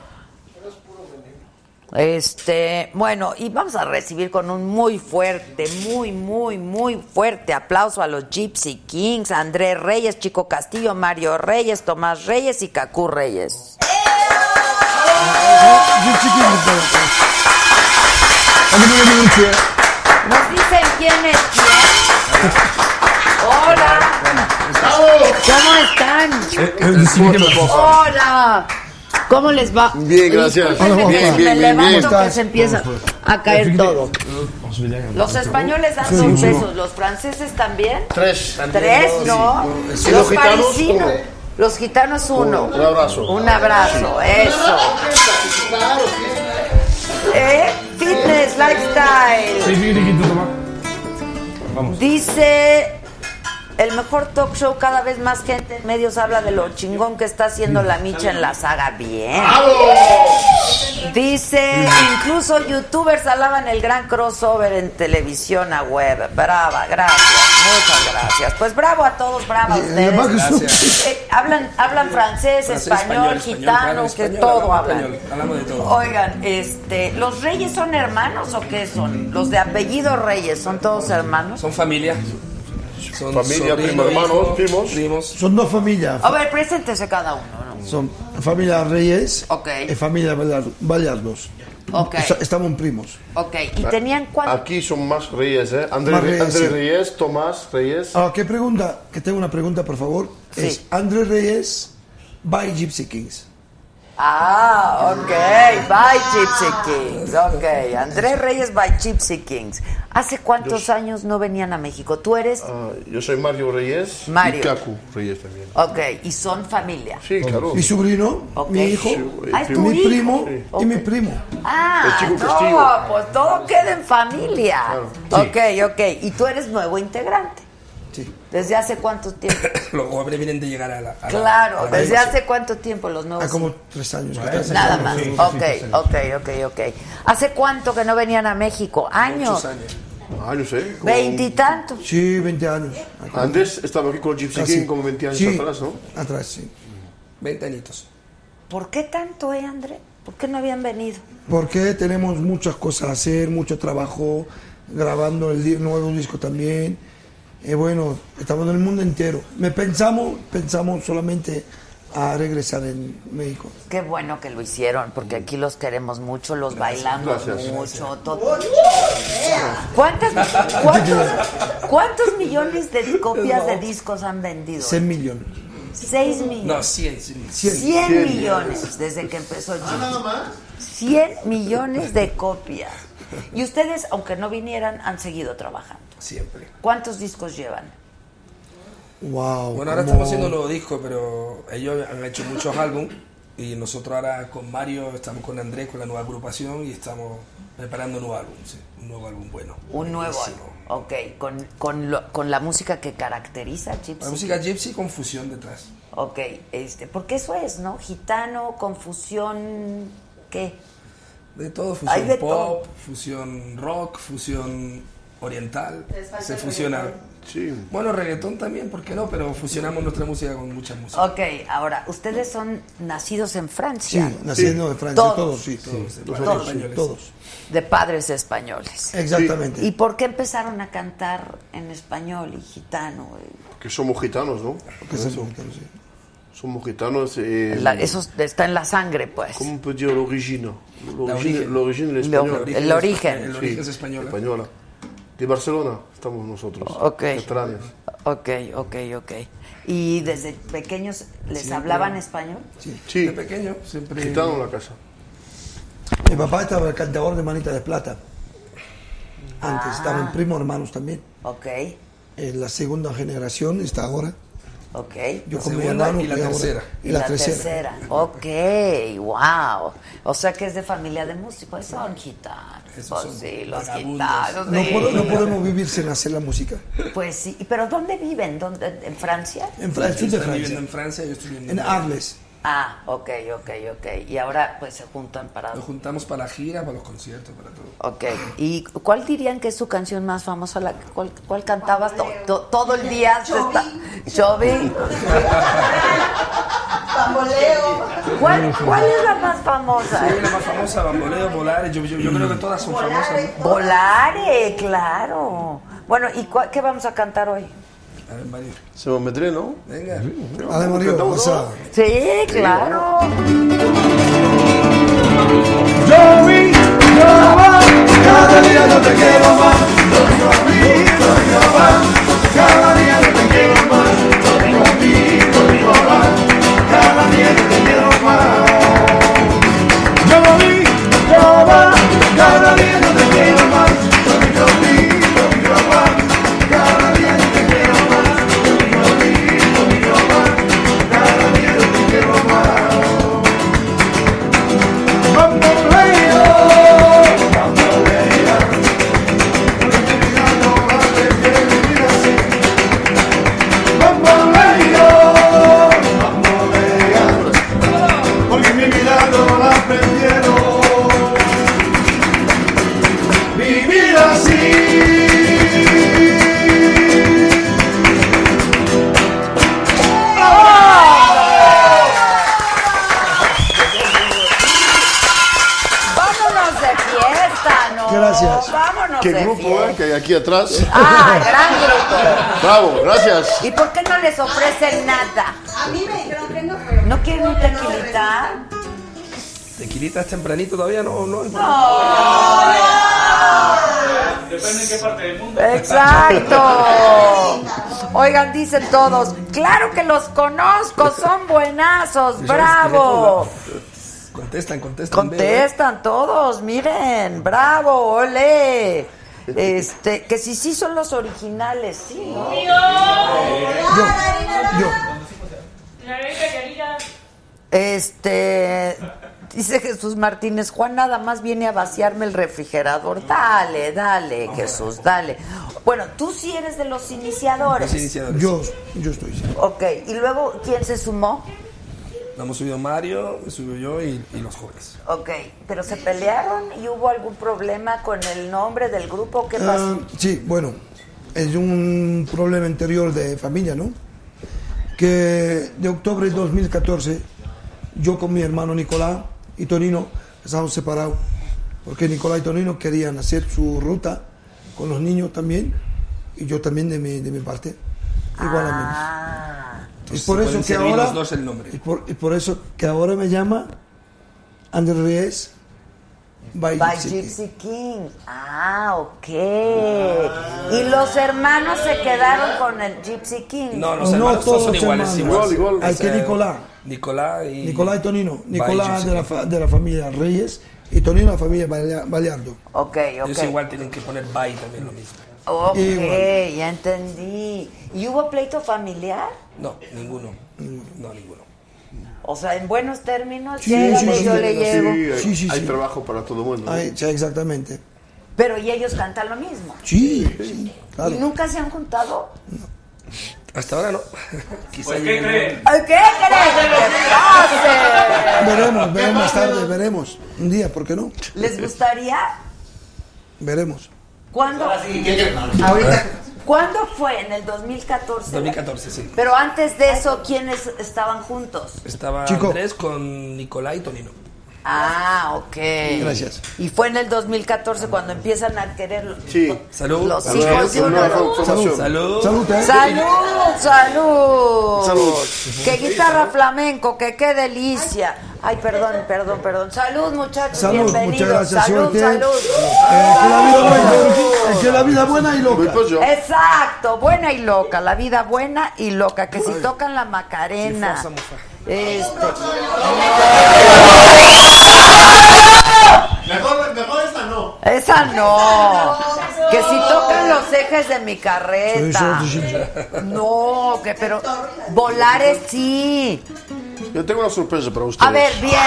Este, bueno, y vamos a recibir con un muy fuerte, muy, muy, muy fuerte aplauso a los Gypsy Kings, André Reyes, Chico Castillo, Mario Reyes, Tomás Reyes y Cacú Reyes. Nos dicen quién es quién. ¿Cómo están? Hola. ¿Cómo les va? Bien, gracias. Bien, bien, me bien, levanto bien. que se empieza a caer todo. Los españoles dan dos besos, los franceses también. Tres. Tres, ¿no? Sí. ¿Y los gitanos? parisinos. Los gitanos uno. Un abrazo. Un abrazo, eso. ¿Eh? Fitness, lifestyle. Dice el mejor talk show, cada vez más gente en medios habla de lo chingón que está haciendo la micha en la saga. Bien. Dice, incluso youtubers alaban el gran crossover en televisión a web. Brava, gracias, muchas gracias. Pues bravo a todos, bravo a ustedes. Gracias. *laughs* Eh, hablan, hablan francés, Francés, español, español, gitano, que español, todo hablan. español, hablamos de todo. Oigan, este, ¿los reyes son hermanos o qué son? Los de apellido Reyes, ¿son todos hermanos? Son familia. Son Familia, sobrino, primo, hermano, hijo, primos. primos. Son dos familias. A ver, preséntese cada uno. ¿no? Son familia Reyes Ok. y familia Vallar- Vallardos. Ok. Esta- Estamos primos. Ok, ¿y tenían cuánto? Aquí son más reyes, ¿eh? André, Más reyes, André sí. Reyes, Tomás Reyes. Ah, ¿qué pregunta? Que tengo una pregunta, por favor. Sí. Es Andrés Reyes by Gypsy Kings. Ah, ok, by Gypsy Kings, ok. Andrés Reyes by Gypsy Kings. ¿Hace cuántos años no venían a México? ¿Tú eres? Ah, yo soy Mario Reyes Mario. y Cacu Reyes también. Ok, y son familia. Sí, claro. Mi sobrino, Ok. mi hijo, Sí, Ah, mi hijo. primo Sí. y mi primo. Ah, El chico no, pues todo queda en familia. Claro. Ok, ok. ¿Y tú eres nuevo integrante? Sí. ¿Desde hace cuánto tiempo? Los jóvenes vienen de llegar a la. a la- claro, a la ¿desde hace cuánto tiempo los nuevos? Ah, como tres años. Nada más. Ok, ok, ok, ok. ¿Hace cuánto que no venían a México? ¿Años? Muchos años. Años, ¿eh? Como- ¿Veintitantos? Sí, 20 años. Antes estaba aquí con Gypsy. King como 20 años Sí, atrás, ¿no? Atrás, sí. 20 añitos. ¿Por qué tanto, eh, André? ¿Por qué no habían venido? Porque tenemos muchas cosas a hacer, mucho trabajo, grabando el nuevo disco también. Y bueno, estamos en el mundo entero. Me pensamos, pensamos solamente a regresar en México. Qué bueno que lo hicieron, porque aquí los queremos mucho, los bailamos gracias. mucho. todo. ¿Cuántas, *laughs* cuántos, cuántos millones de copias de discos han vendido? 100 millones. 6 millones. No, 100. 100. 100, 100. millones desde que empezó el 100 millones de copias. Y ustedes, aunque no vinieran, han seguido trabajando. Siempre. ¿Cuántos discos llevan? Wow. Bueno, ahora como- estamos haciendo un nuevo disco, pero ellos han hecho muchos álbumes. Y nosotros ahora con Mario, estamos con Andrés, con la nueva agrupación y estamos preparando un nuevo álbum. sí, un nuevo álbum bueno. Un nuevo álbum. Ok, con, con, lo- con la música que caracteriza a Gypsy. La música gypsy con fusión detrás. Ok, este, porque eso es, ¿no? Gitano, confusión, ¿qué? De todo, fusión de pop, todo. fusión rock, fusión oriental. Se fusiona. Sí. Bueno, reggaetón también, ¿por qué no? Pero fusionamos nuestra música con mucha música. Ok, ahora, ustedes son nacidos en Sí, Francia, naciendo de Francia, Todos. todos, sí. Todos, de Todos, padres sí, españoles. todos. de padres españoles. Exactamente. ¿Y por qué empezaron a cantar en español y gitano? Que somos gitanos, ¿no? Que se montan, sí. Somos gitanos. Eh, La- eso está en la sangre, pues. ¿Cómo on peut dire l'origine L'origine, origen. es española. el origen. El Sí, origen es español. española. De Barcelona estamos nosotros. Ok. catalanes. Ok, ok, ok. ¿Y desde pequeños les Siempre. hablaban español? Sí, De pequeño, siempre. gitano en la casa. Mi papá estaba el cantador de Manita de Plata. Antes Ah. estaban primos hermanos también. Ok. En la segunda generación está ahora. Ok. Yo con mi hermano y la tercera. Y la tercera. *laughs* Ok, wow. O sea que es de familia de músicos. Son gitanos. Esos Pues son sí, los gitanos. No, sí. pod- no podemos vivir sin hacer la música. Pues sí. ¿Pero dónde viven? ¿Dónde? ¿En Francia? En Francia, de Están viviendo en Francia, yo estoy viviendo En Arles. Ah, ok, ok, ok. Y ahora pues se juntan para... Nos juntamos para la gira, para los conciertos, para todo. Ok. ¿Y cuál dirían que es su canción más famosa? La, ¿Cuál, cuál cantabas to- to- todo el día? Chovy. Bamboleo. ¿Cuál, ¿Cuál es la más famosa? Sí, la más famosa, Bamboleo, Volares, yo, yo, yo creo que todas son famosas. Volare, claro. Bueno, ¿y qué vamos a cantar hoy? A ver, Mario. Se me metré, ¿no? Venga. Sí, claro. Yo vi, yo va, cada día yo te quiero más. Yo atrás. Ah, *laughs* gran grupo. Bravo, gracias. ¿Y por qué no les ofrecen nada? A mí me dijeron que no, pero... ¿No quieren un tequilita? Tequilita es tempranito todavía, no, no. Depende en qué parte del mundo. Exacto. *laughs* Oigan, dicen todos, claro que los conozco, son buenazos, bravo. Contestan, contestan. Contestan todos, miren, bravo, ole. Este, que si sí son los originales, sí, ¿no? Yo, Este, dice Jesús Martínez, Juan nada más viene a vaciarme el refrigerador. Dale, dale, Jesús, dale. Bueno, tú sí eres de los iniciadores. Los iniciadores. yo, yo estoy. sí. Ok, y luego, ¿quién se sumó? Nos hemos subido Mario, me subió yo y, y los jóvenes. Ok, pero se pelearon y hubo algún problema con el nombre del grupo, ¿qué pasó? Ah, sí, bueno, es un problema interior de familia, ¿no? Que de octubre de 2014, yo con mi hermano Nicolás y Tonino estábamos separados, porque Nicolás y Tonino querían hacer su ruta con los niños también, y yo también de mi, de mi parte, igual a mí. Ah, Es por eso que ahora, los dos el nombre. y por, y por eso que ahora me llama Andrés Reyes by, by Gypsy King. Gypsy King. Ah, ok. Y los hermanos se quedaron con el Gypsy King. No, los No hermanos todos todos son iguales. hermanos. igual, Igual. Hay Es, que Nicolás. Nicolás y... Nicolás y Tonino. Nicolás de la, King. fa- de la familia Reyes y Tonino de la familia Balear- Baleardo. Ok, Ellos ok. igual tienen que poner by también lo mismo. Ok, Igual. ya entendí. ¿Y hubo pleito familiar? No, ninguno. No, ninguno. O sea, en buenos términos, Sí, sí, sí, yo sí, le sí, llevo. Sí, hay, Sí, sí, hay sí. trabajo para todo el mundo. Ay, sí, exactamente. Pero y ellos cantan lo mismo. Sí, sí, claro. ¿Y nunca se han juntado? Hasta ahora no. Quizá Pues, ¿qué creen? ¿Qué creen pase? Veremos, veremos más tarde, veremos. Un día, ¿por qué no? ¿Les gustaría? Veremos. ¿Cuándo? ¿Cuándo fue? ¿En el 2014? 2014, sí. Pero antes de eso, ¿quiénes estaban juntos? Estaba Chico. Andrés con Nicolás y Tonino. Ah, ok. Gracias. Y fue en el 2014 cuando empiezan a querer Sí. Salud. los Salud. hijos de uno. una formación. Salud. Salud, ¿eh? ¡Salud! ¡Salud! Salud. ¡Qué guitarra flamenco! ¡Que qué delicia! Ay, perdón, perdón, perdón. Salud, muchachos. Salud, bienvenidos. muchas gracias, salud, suerte. salud. Eh, que la vida buena, es que la vida buena y loca. Exacto, buena y loca, la vida buena y loca, que si tocan la Macarena. Sí, fuerza, mufa. Este, Mejor, mejor esta no. esa no. Que si tocan los ejes de mi carreta. No, que pero volares sí. Yo tengo una sorpresa para ustedes. A ver, bien.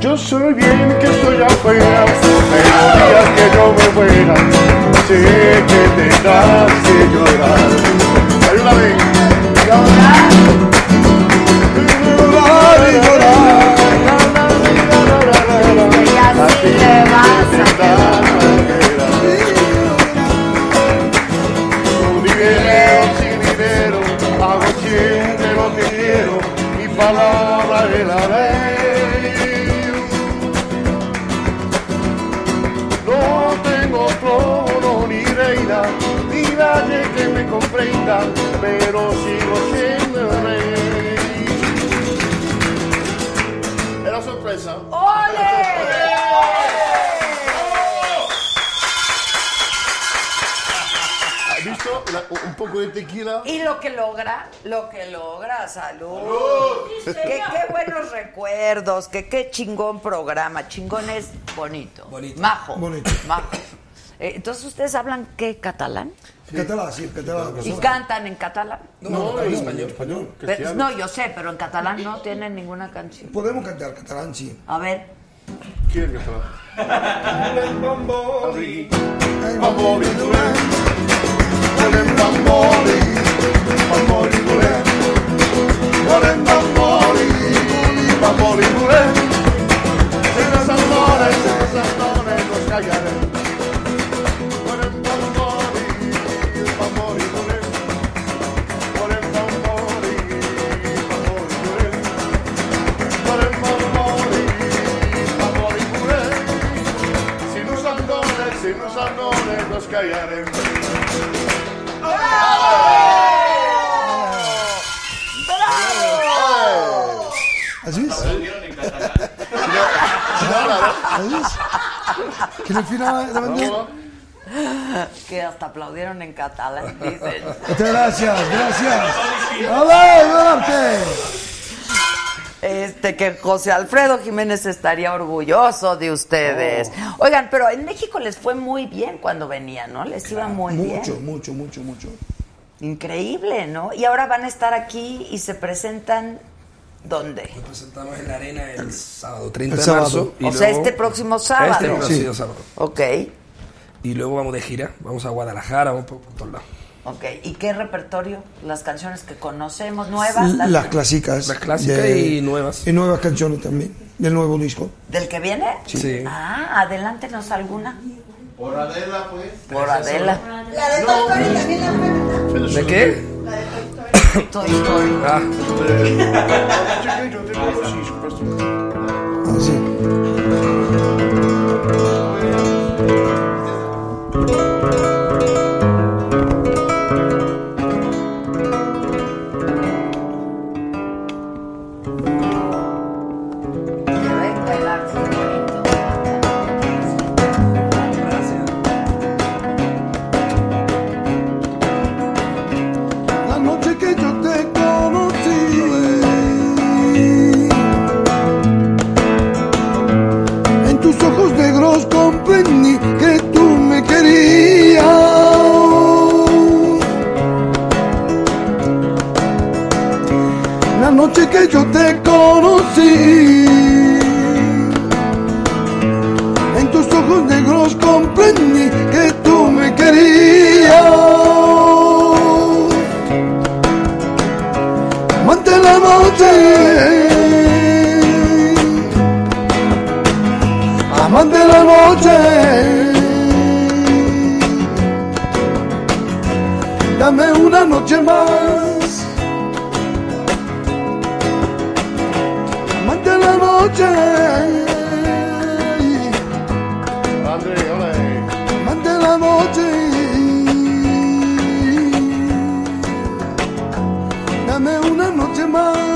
Yo soy bien que estoy afuera, pero días que yo me fuera, sé que tendrás que llorar. Ayúdame. Llorar. Llorar y llorar. Y así te vas a quedar. Palabra es la ley. No tengo trono ni reina, ni nadie que me comprenda, pero sigo siendo el rey. Era sorpresa. ¿Has un poco de tequila. Y lo que logra, lo que logra, salud. Salud. Que qué buenos recuerdos, que qué chingón programa. Chingón es bonito. Majo. Bonito. Majo. Eh, entonces, ¿ustedes hablan qué? ¿Catalán? Catalán, sí, catalán. ¿Y cantan en catalán? No, en español. español. Pero- no, yo sé, pero en catalán no tienen ninguna canción. Podemos cantar catalán, sí. A ver. ¿Quién. Bamboli, culé. Volem bamboli, bamboli, culé. Volem ¿Así es? Que en el final de Que hasta aplaudieron en catalán, dicen. Muchas gracias, gracias. ¡Hola! Este, que José Alfredo Jiménez estaría orgulloso de ustedes. Oigan, pero en México les fue muy bien cuando venían, ¿no? Les iba muy Mucho, bien. mucho, mucho, mucho. Increíble, ¿no? Y ahora van a estar aquí y se presentan ¿dónde? Nos presentamos en la arena el sábado 30 El de marzo. y O sea, luego- este próximo sábado. Este próximo Sí. sábado. Ok, Y luego vamos de gira, vamos a Guadalajara, vamos por, por todos lados. ok. ¿Y qué repertorio? Las canciones que conocemos, nuevas, Las las- clásicas. Las clásicas y nuevas. Y nuevas canciones también, del nuevo disco. ¿Del que viene? Sí. Ah, adelántenos alguna. Por Adela, pues. Por Adela. La de también la ¿De qué? Toy Story. Ah, *laughs* *laughs* Así. Noche, dame una noche más. Amante de la noche, de la noche, dame una noche más.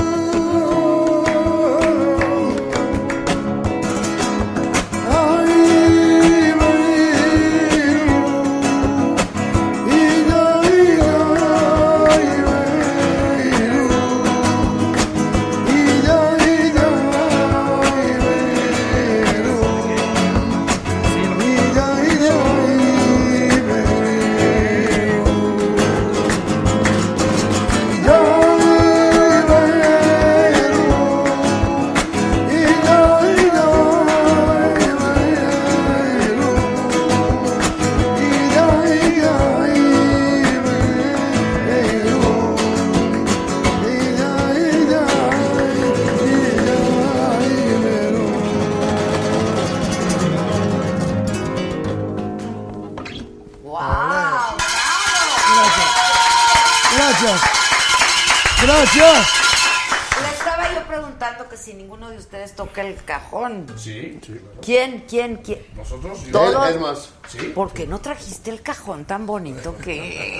Si ninguno de ustedes toca el cajón. Sí, sí. ¿Quién, quién, quién? Nosotros, sí. Todos. Es más, sí. ¿Por qué no trajiste el cajón tan bonito que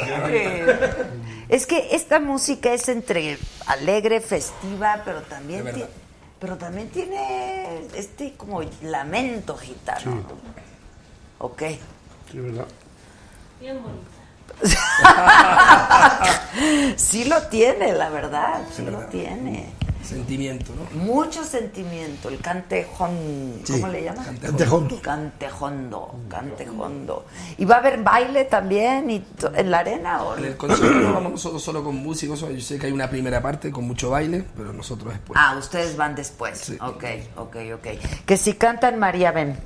*laughs* es que esta música es entre alegre, festiva, pero también tiene, pero también tiene este como lamento gitano. Ok. Sí, ¿verdad? Bien bonito. *laughs* sí lo tiene, la verdad, sí, lo verdad. tiene. Sentimiento, ¿no? Mucho sentimiento, el cantejón, Sí, ¿cómo le llaman? cantejondo. Cantejondo, cantejondo. ¿Y va a haber baile también y en la arena o En el concierto no vamos nosotros solo con músicos, yo sé que hay una primera parte con mucho baile, pero nosotros después. Ah, ustedes van después. Ok, ok, ok. Que si cantan María ven.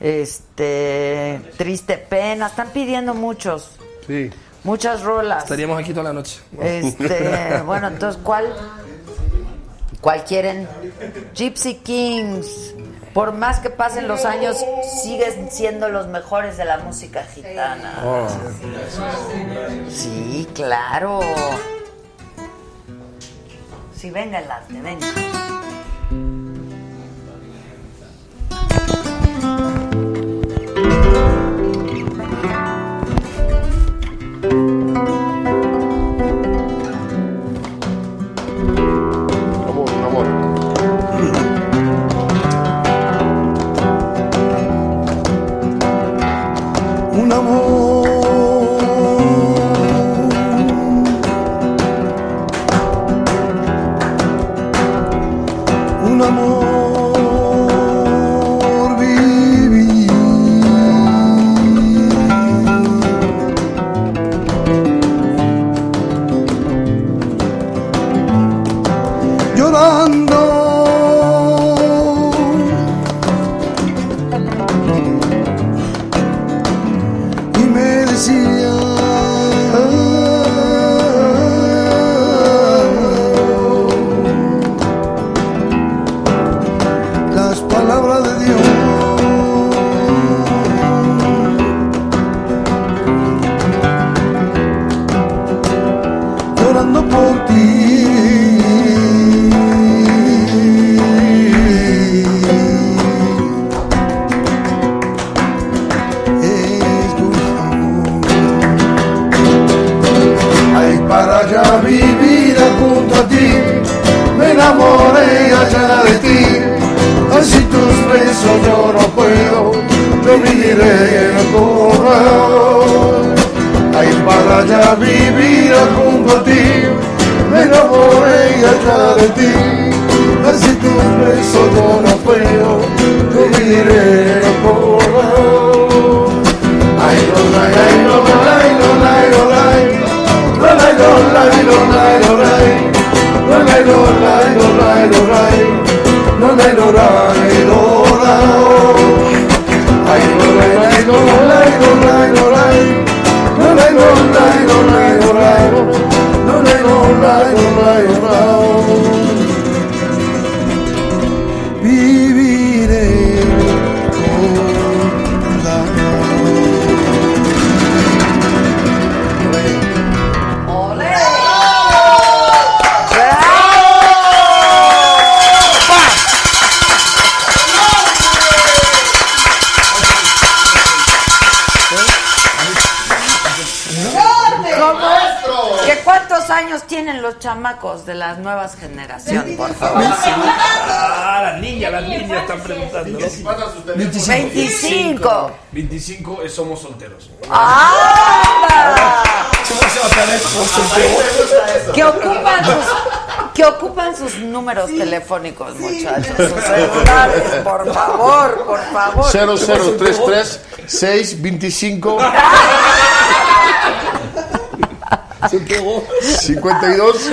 Este, triste pena, están pidiendo muchos, Sí. Muchas rolas. Estaríamos aquí toda la noche. Este, *laughs* bueno, entonces, ¿cuál? ¿Cuál quieren? Gypsy Kings. Por más que pasen los años, siguen siendo los mejores de la música gitana. Oh. Sí, claro. Sí, venga el arte, venga. Los chamacos de las nuevas generaciones, por favor? Ah, las niñas, las niñas están preguntando. ¿no? 25. 25 es somos solteros. Que ocupan sus, que ocupan sus números telefónicos, muchachos, sus celulares, por favor, por favor. 0033 625 *laughs* 52 *laughs*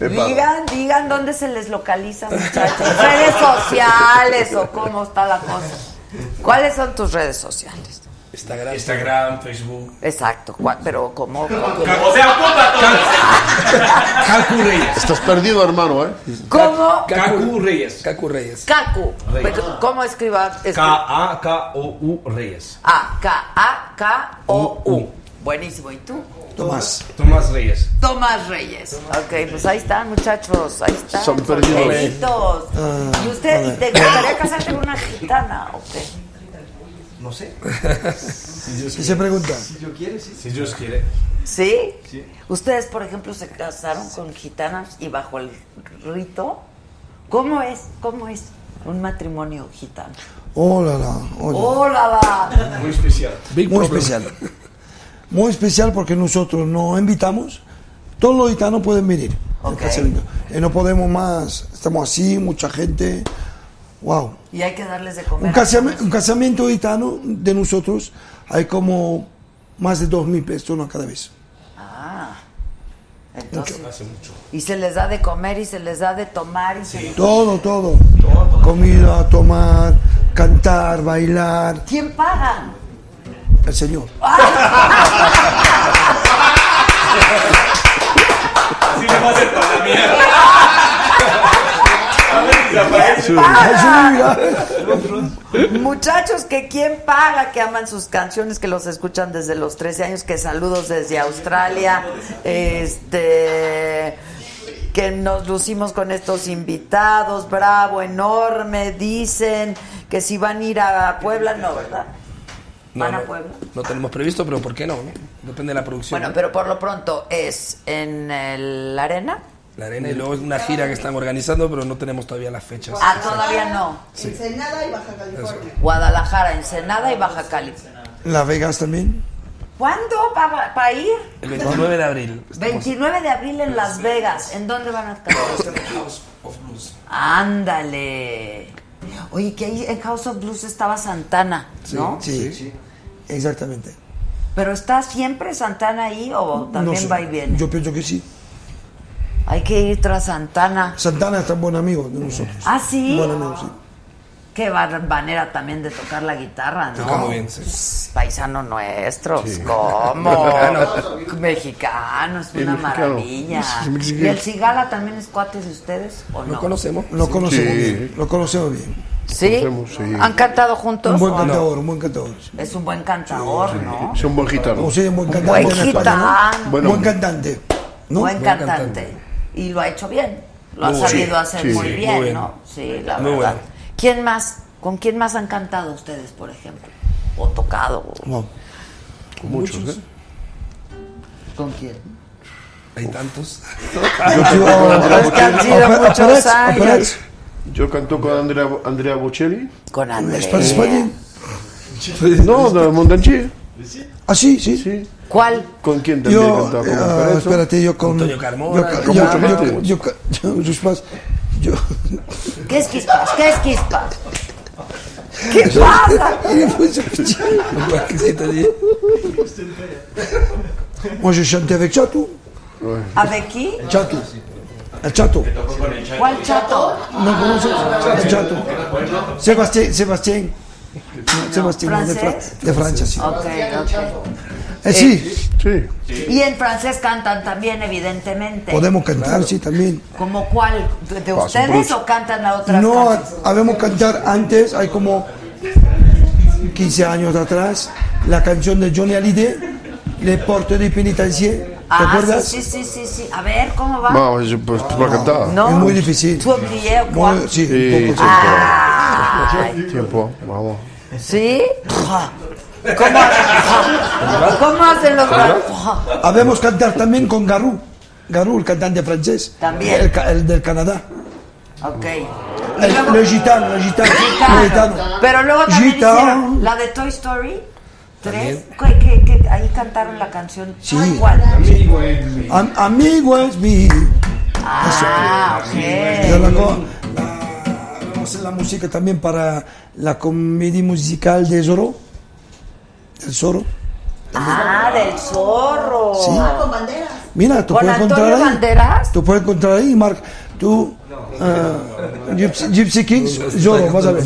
Epa. Digan, digan dónde se les localiza, muchachos. Redes sociales o cómo está la cosa. ¿Cuáles son tus redes sociales? Instagram, Instagram, Facebook. Exacto, pero como... O sea, todo. Cacu Reyes. Estás perdido, hermano, ¿eh? ¿Cómo? Cacu Reyes. Cacu Reyes. Cacu. ¿Cómo escriba? escri- K-A-K-O-U Reyes. A, K, A, K, O, U. Buenísimo. ¿Y tú? Tomás. Tomás Reyes. Tomás Reyes. Ok, pues ahí están, muchachos. Ahí están. Son perdidos. Ah, ¿Y usted te gustaría casarte con una gitana o qué? No sé. *laughs* ¿Qué se pregunta? Si Dios quiere, sí. Si Dios quiere. ¿Sí? Sí. Ustedes, por ejemplo, se casaron con gitanas y bajo el rito. ¿Cómo es? ¿Cómo es un matrimonio gitano? Oh, la, la, oh, la. ¡Hola! la! Muy especial. Muy especial. Muy especial porque nosotros nos invitamos. Todos los gitanos pueden venir. al Ok. casamiento. Y no podemos más. Estamos así, mucha gente. Wow. Y hay que darles de comer. Un, casami- un casamiento gitano de nosotros hay como más de dos mil personas cada vez. Ah. Entonces, Hace mucho. y se les da de comer y se les da de tomar y se les- Todo, todo. Comida, tomar, cantar, bailar. ¿Quién paga? El Señor. Así le va a hacer para la mía. Muchachos, que quién paga, que aman sus canciones, que los escuchan desde los 13 años, que saludos desde Australia, este que nos lucimos con estos invitados, bravo, enorme, dicen que si van a ir a Puebla, no, ¿verdad? No, ¿Van a no, Puebla? no tenemos previsto, pero ¿por qué no? no? Depende de la producción. Bueno, ¿no? pero por lo pronto es en el Arena. La arena y luego es una gira que estamos organizando, pero no tenemos todavía las fechas. Ah, todavía no. Sí. Ensenada y Baja California. Guadalajara, Ensenada y Baja California. Las Vegas también. ¿Cuándo va a ir? El 29 de abril. 29 de abril en Las Vegas. ¿En dónde van a estar? House of Blues. Ándale. Oye, que ahí en House of Blues estaba Santana, ¿no? Sí, exactamente. Pero está siempre Santana ahí o también No sé. va y viene. Yo pienso que sí. Hay que ir tras Santana. Santana es tan buen amigo de nosotros. Ah, sí. Buen amigo, sí. Qué manera también de tocar la guitarra, ¿no? Toca muy bien, sí. Pss, Paisano nuestro, ¿cómo? *laughs* Mexicano, es Sí, una mexicano. maravilla. Sí. ¿Y el Cigala también es cuate de ustedes o no? ¿Lo conocemos? Lo conocemos Sí. bien. Lo conocemos bien. ¿Sí? Sí. ¿Han cantado juntos? Un buen cantador, un buen cantador. Es un buen cantador, ¿no? Es un buen gitano. Sea, un buen Un cantante. buen gitano. Bueno, buen cantante. ¿no? Buen cantante. Y lo ha hecho bien. Lo ha sabido hacer Sí, muy sí, bien, muy bien. ¿no? Sí, la Muy verdad. ¿Quién más? ¿Con quién más han cantado ustedes, por ejemplo? O tocado. Wow. muchos, ¿eh? ¿Con quién? Hay tantos. Muchos Yo canto con Andrea, Andrea Bocelli. Con Andrés. ¿Es para España? No, de Montanchi. Ah, sí, sí. Sí. ¿Cuál? ¿Con quién también he Yo, cantado? Con Lorenzo. espérate, yo con. Antonio Carmona, yo, con yo, mucha yo, gente. yo, yo, yo, Jesús, yo, ¿Qué es quispas? ¿Qué es quispas? ¿Qué pasa? ¿Qué te digo? Moi, je chantais avec Chatou. ¿Avec qui? Chatou. El Chato. ¿Cuál chato? ¿No conoces? El Chato. Sebastián, Sebastián. Sebastián, de, Fra- ¿Francés? de Francia, sí. Ok, ok. Eh, sí, Sí. Y en francés cantan también, evidentemente. podemos cantar, sí, también. ¿Como cuál? ¿De de ustedes o cantan a otras No, canciones? habíamos cantar antes, hay como 15 años atrás, la canción de Johnny Hallyday, Les Portes de Pénitencier. ¿Te Ah, acuerdas? sí, sí, sí, sí, sí. A ver, ¿cómo va? Vamos, yo, pues, para cantar. No. Es muy difícil. ¿Tu oublié sí, Sí, un poco, sí. Ay, *laughs* Tiempo, vamos. ¿Sí? *laughs* ¿Cómo, ¿Cómo hacen los Habemos cantar también con Garou. Garou, el cantante francés. También. El, el del Canadá. Ok. El, luego- el gitano, el gitano. Gitano. Gitano. Pero luego también Gitano. hicieron la de Toy Story 3. ¿Qué, qué, qué? Ahí cantaron la canción. Sí. Ay, ¿Cuál? Am- amigo es mi. Ah, Yo ok. la, co- la- vamos a hacer la música también para la comedia musical de Zorro. El Zorro. Ah, del zorro. Sí. Ah, con banderas. Mira, tú ¿Con puedes Antonio encontrar ahí. Banderas? Tú puedes encontrar ahí, Marc. Tú, eh, Gypsy, Gypsy Kings, Zorro, vas a ver.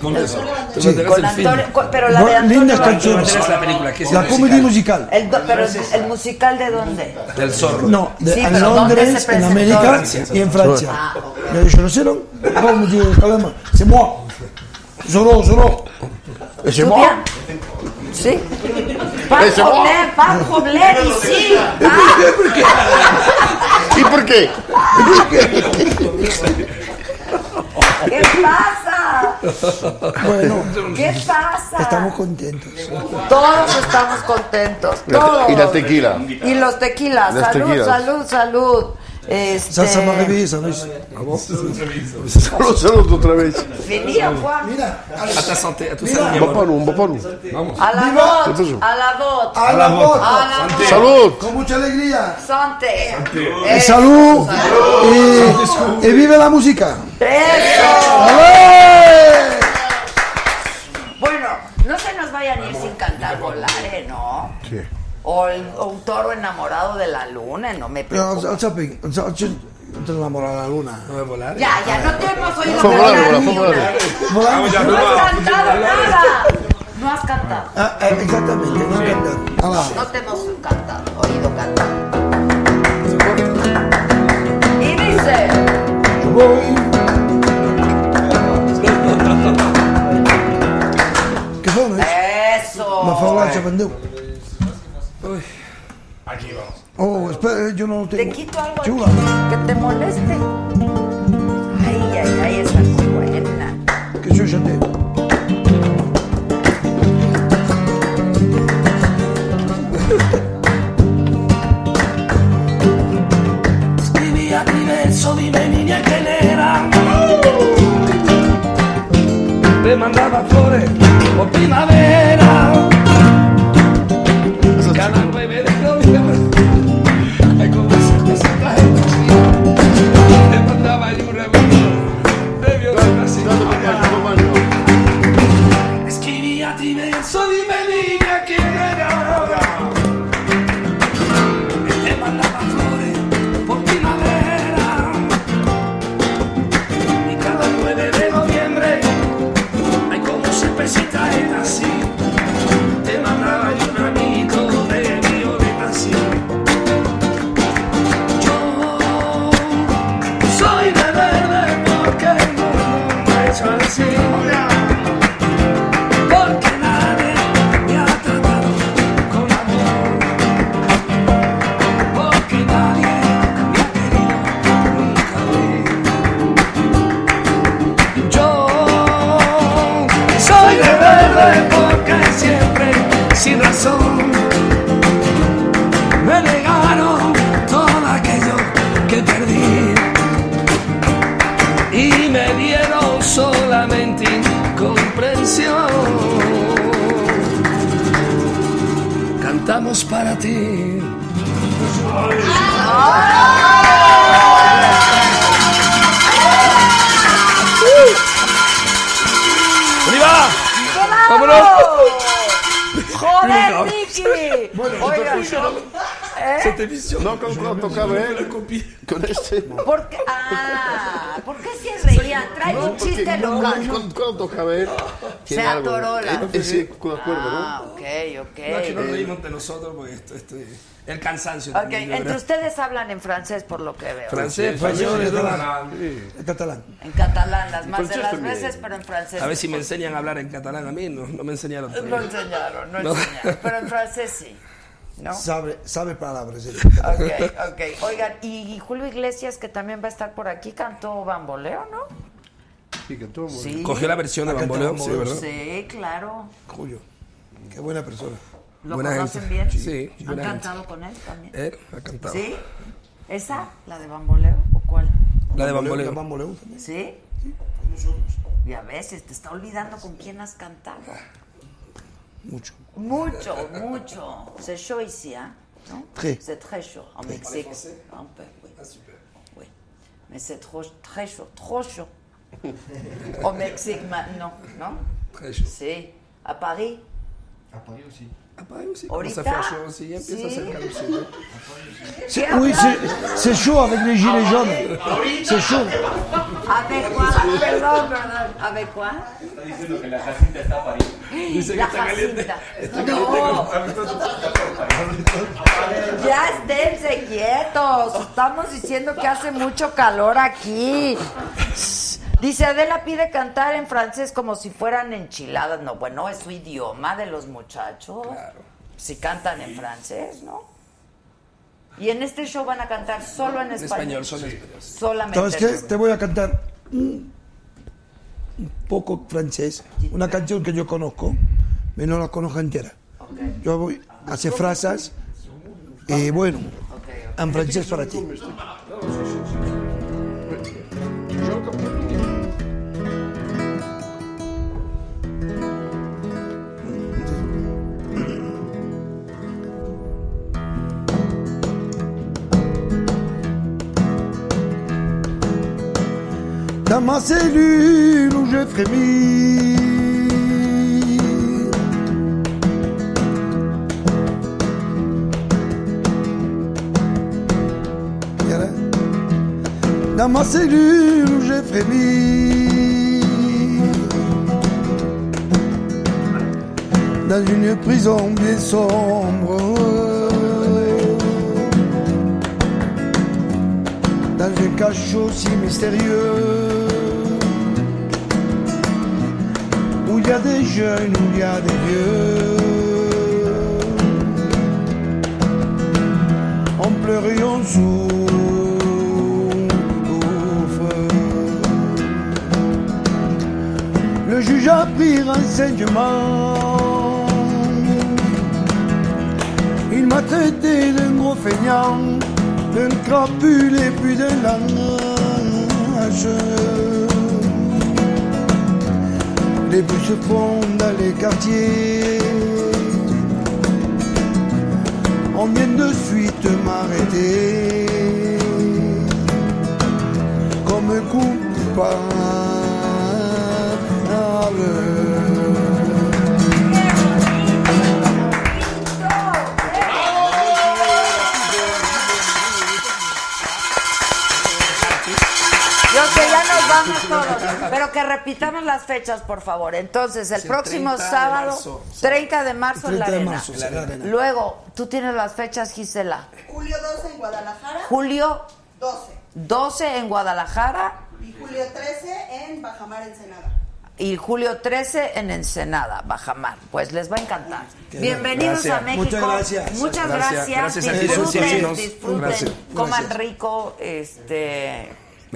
Con eso. Te Sí. Con el. Antonio, con- pero la de Antonio lindas canciones. La película, que es La el comedia musical. El do- pero el, el musical de dónde? Del zorro. No, de, Sí, en pero ¿dónde Londres, en? América y en Francia. Ah, ok. Mais je le. Bon, me dit carrément, c'est moi. Zorro, Zorro. C'est ¿Tú moi. Sí. De Ese moi. problème, pas de problème ici. ¿Y por qué? ¿Qué pasa? Bueno, ¿Qué pasa? estamos contentos. Todos estamos contentos. Todos. y la tequila. Y los tequilas. Las salud, tequilas. salud, salud. Este... Ça, ça m'a réveillé, ça. ¿sabes? Salud, salud otra vez. Fini, au revoir. A ta santé, a tu Mira. salud, mi Va amor. para un, va para un. Vamos. A la. Entonces- A la voz. A la voz. Salud. Con mucha alegría. Sante. Et salud. Et, et vive la música. Eso. ¡Ale! Bueno, no se nos vayan a ir sin cantar volare, ¿no? O, el- o un toro enamorado de la luna, no me preocupa. al sapi, al sapi, no te enamoras de la luna. No voy a volar. Ya, ya, no te hemos oído volar, ni una. No has cantado nada. No has cantado. Ah, eh, exactamente, no cantar. Ala. No te hemos cantado, oído cantar. Y dice, Yo voy. *laughs* ¿Qué son, eh? eso. Me fa hablar, se vendió. Aquí vamos. Oh, espera, yo no lo tengo. Te quito algo Chula. que te moleste. Ay, ay, ay, esa es muy buena. Que yo ya te. Escribí a mi verso, dime niña quién era. Te mandaba flores por primavera. Para ti. ¡Viva! ¡Vámonos! ¡Joder, Ricky! Oiga, ¿eh? Cette émission. No, con cuando tocaba él. Con este. ¿Por qué? Ah, ¿por qué se reían? Trae un chiste local. Cuando, cuando tocaba él. Se tiene algo. atoró la- Eh, eh, Sí, con acuerdo, Ah, ¿no? ok, ok. No, que nos reímos entre nosotros porque esto, esto, el cansancio. Ok, también, entre ustedes hablan en francés por lo que veo. Francés, español, todo. En catalán. En catalán, las más de las también. veces, pero en francés. A ver si me enseñan a hablar en catalán a mí, no, no me enseñaron No enseñaron, no, No. enseñaron. Pero en francés sí. ¿No? Sabe, sabe palabras. sí. Ok, ok. Oigan, y Julio Iglesias, que también va a estar por aquí, cantó Bamboleo, ¿no? Sí, que todo Sí. Cogió la versión de cantado Bamboleo, sí, Bamboleo. ¿verdad? Sí, claro. Julio. Qué buena persona. ¿Lo Buena conocen gente. bien? Sí, ¿Han buena cantado con él también? Él ha cantado. ¿Sí? ¿Esa? ¿La de Bamboleo? ¿O cuál? La de La Bamboleo. Bamboleo también. ¿Sí? Ya ves, te está olvidando con quién has cantado. Mucho. Mucho, mucho. C'est chaud ici, hein? Non? Très. C'est très chaud. En Mexique. Un peu, oui. Oui. Mais c'est trop, très chaud, trop chaud. Au Mexique maintenant, non? Très chaud. Si. À Paris? À Paris aussi. Cuando ¿Ahorita? se hace chaud, sí, empieza a hacer calorcito. C'est- oui, c'est- c'est chaud avec les gilets jaunes. C'est chaud. ¿Ave cuál? Perdón, perdón. La que La está caliente. Jacinta. Está No. caliente. *laughs* Ya esténse quietos. Estamos diciendo que hace mucho calor aquí. Dice Adela pide cantar en francés como si fueran enchiladas. No, bueno, es su idioma de los muchachos. Si cantan en francés, ¿no? Y en este show van a cantar solo en En español. español, solo en español. Solamente. ¿Sabes qué? español. Te voy a cantar un, poco francés. Una canción que yo conozco, pero no la conozco entera. Yo voy a hacer frases y bueno, en francés para ti. Dans ma cellule où je frémis. Dans ma cellule où j'ai frémi Dans une prison bien sombre. Dans un cachot si mystérieux Où il y a des jeunes, où il y a des vieux. On pleure et on souffre. Le juge a pris renseignement. Il m'a traité d'un gros feignant D'un crapule et puis d'un lâche Les font dans les quartiers on vient de suite m'arrêter comme coupable. Vamos todos. Pero que repitamos las fechas, por favor. Entonces, el Sí, próximo 30 de sábado, marzo. 30 de marzo en la 30 arena. marzo, en la arena. Luego, tú tienes las fechas, Gisela. Julio 12 en Guadalajara. Julio 12. 12 en Guadalajara Y julio 13 en Bajamar, Ensenada. y julio 13 en Ensenada, Bajamar. Pues les va a encantar. Qué Bienvenidos gracias. a México. Muchas gracias. Muchas Gracias. gracias. Disfruten, disfruten, Gracias. coman rico, este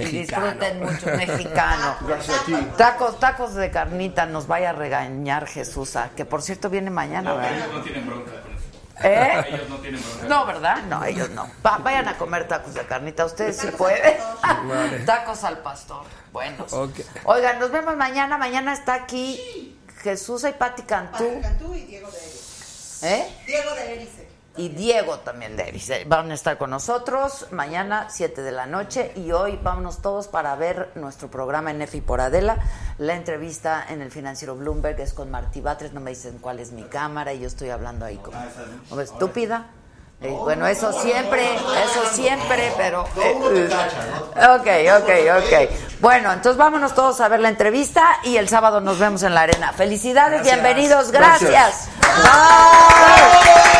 Mexicano. disfruten mucho mexicano. *laughs* Gracias a ti. Tacos, tacos de carnita, nos vaya a regañar Jesús, ah, que por cierto viene mañana, ¿verdad? Ellos no tienen bronca con eso. ¿Eh? Ellos no tienen bronca. No, ¿verdad? No, ellos no. Va- vayan a comer tacos de carnita, ustedes sí pueden. *laughs* Tacos al pastor. Bueno. Ok. Oigan, nos vemos mañana. Mañana está aquí Jesús y Pati Cantú. Pati Cantú y Diego de Erice. ¿Eh? Diego de Erice. Y Diego también Erice. Van a estar con nosotros mañana, 7 de la noche. Y hoy vámonos todos para ver nuestro programa en EFI por Adela. La entrevista en el financiero Bloomberg es con Martí Batres. No me dicen cuál es mi cámara y yo estoy hablando ahí como, como estúpida. Eh, bueno, eso siempre, eso siempre, pero... eh, eh, ok, ok, ok. Bueno, entonces vámonos todos a ver la entrevista y el sábado nos vemos en la arena. Felicidades, Gracias. bienvenidos, Gracias. gracias. Bye.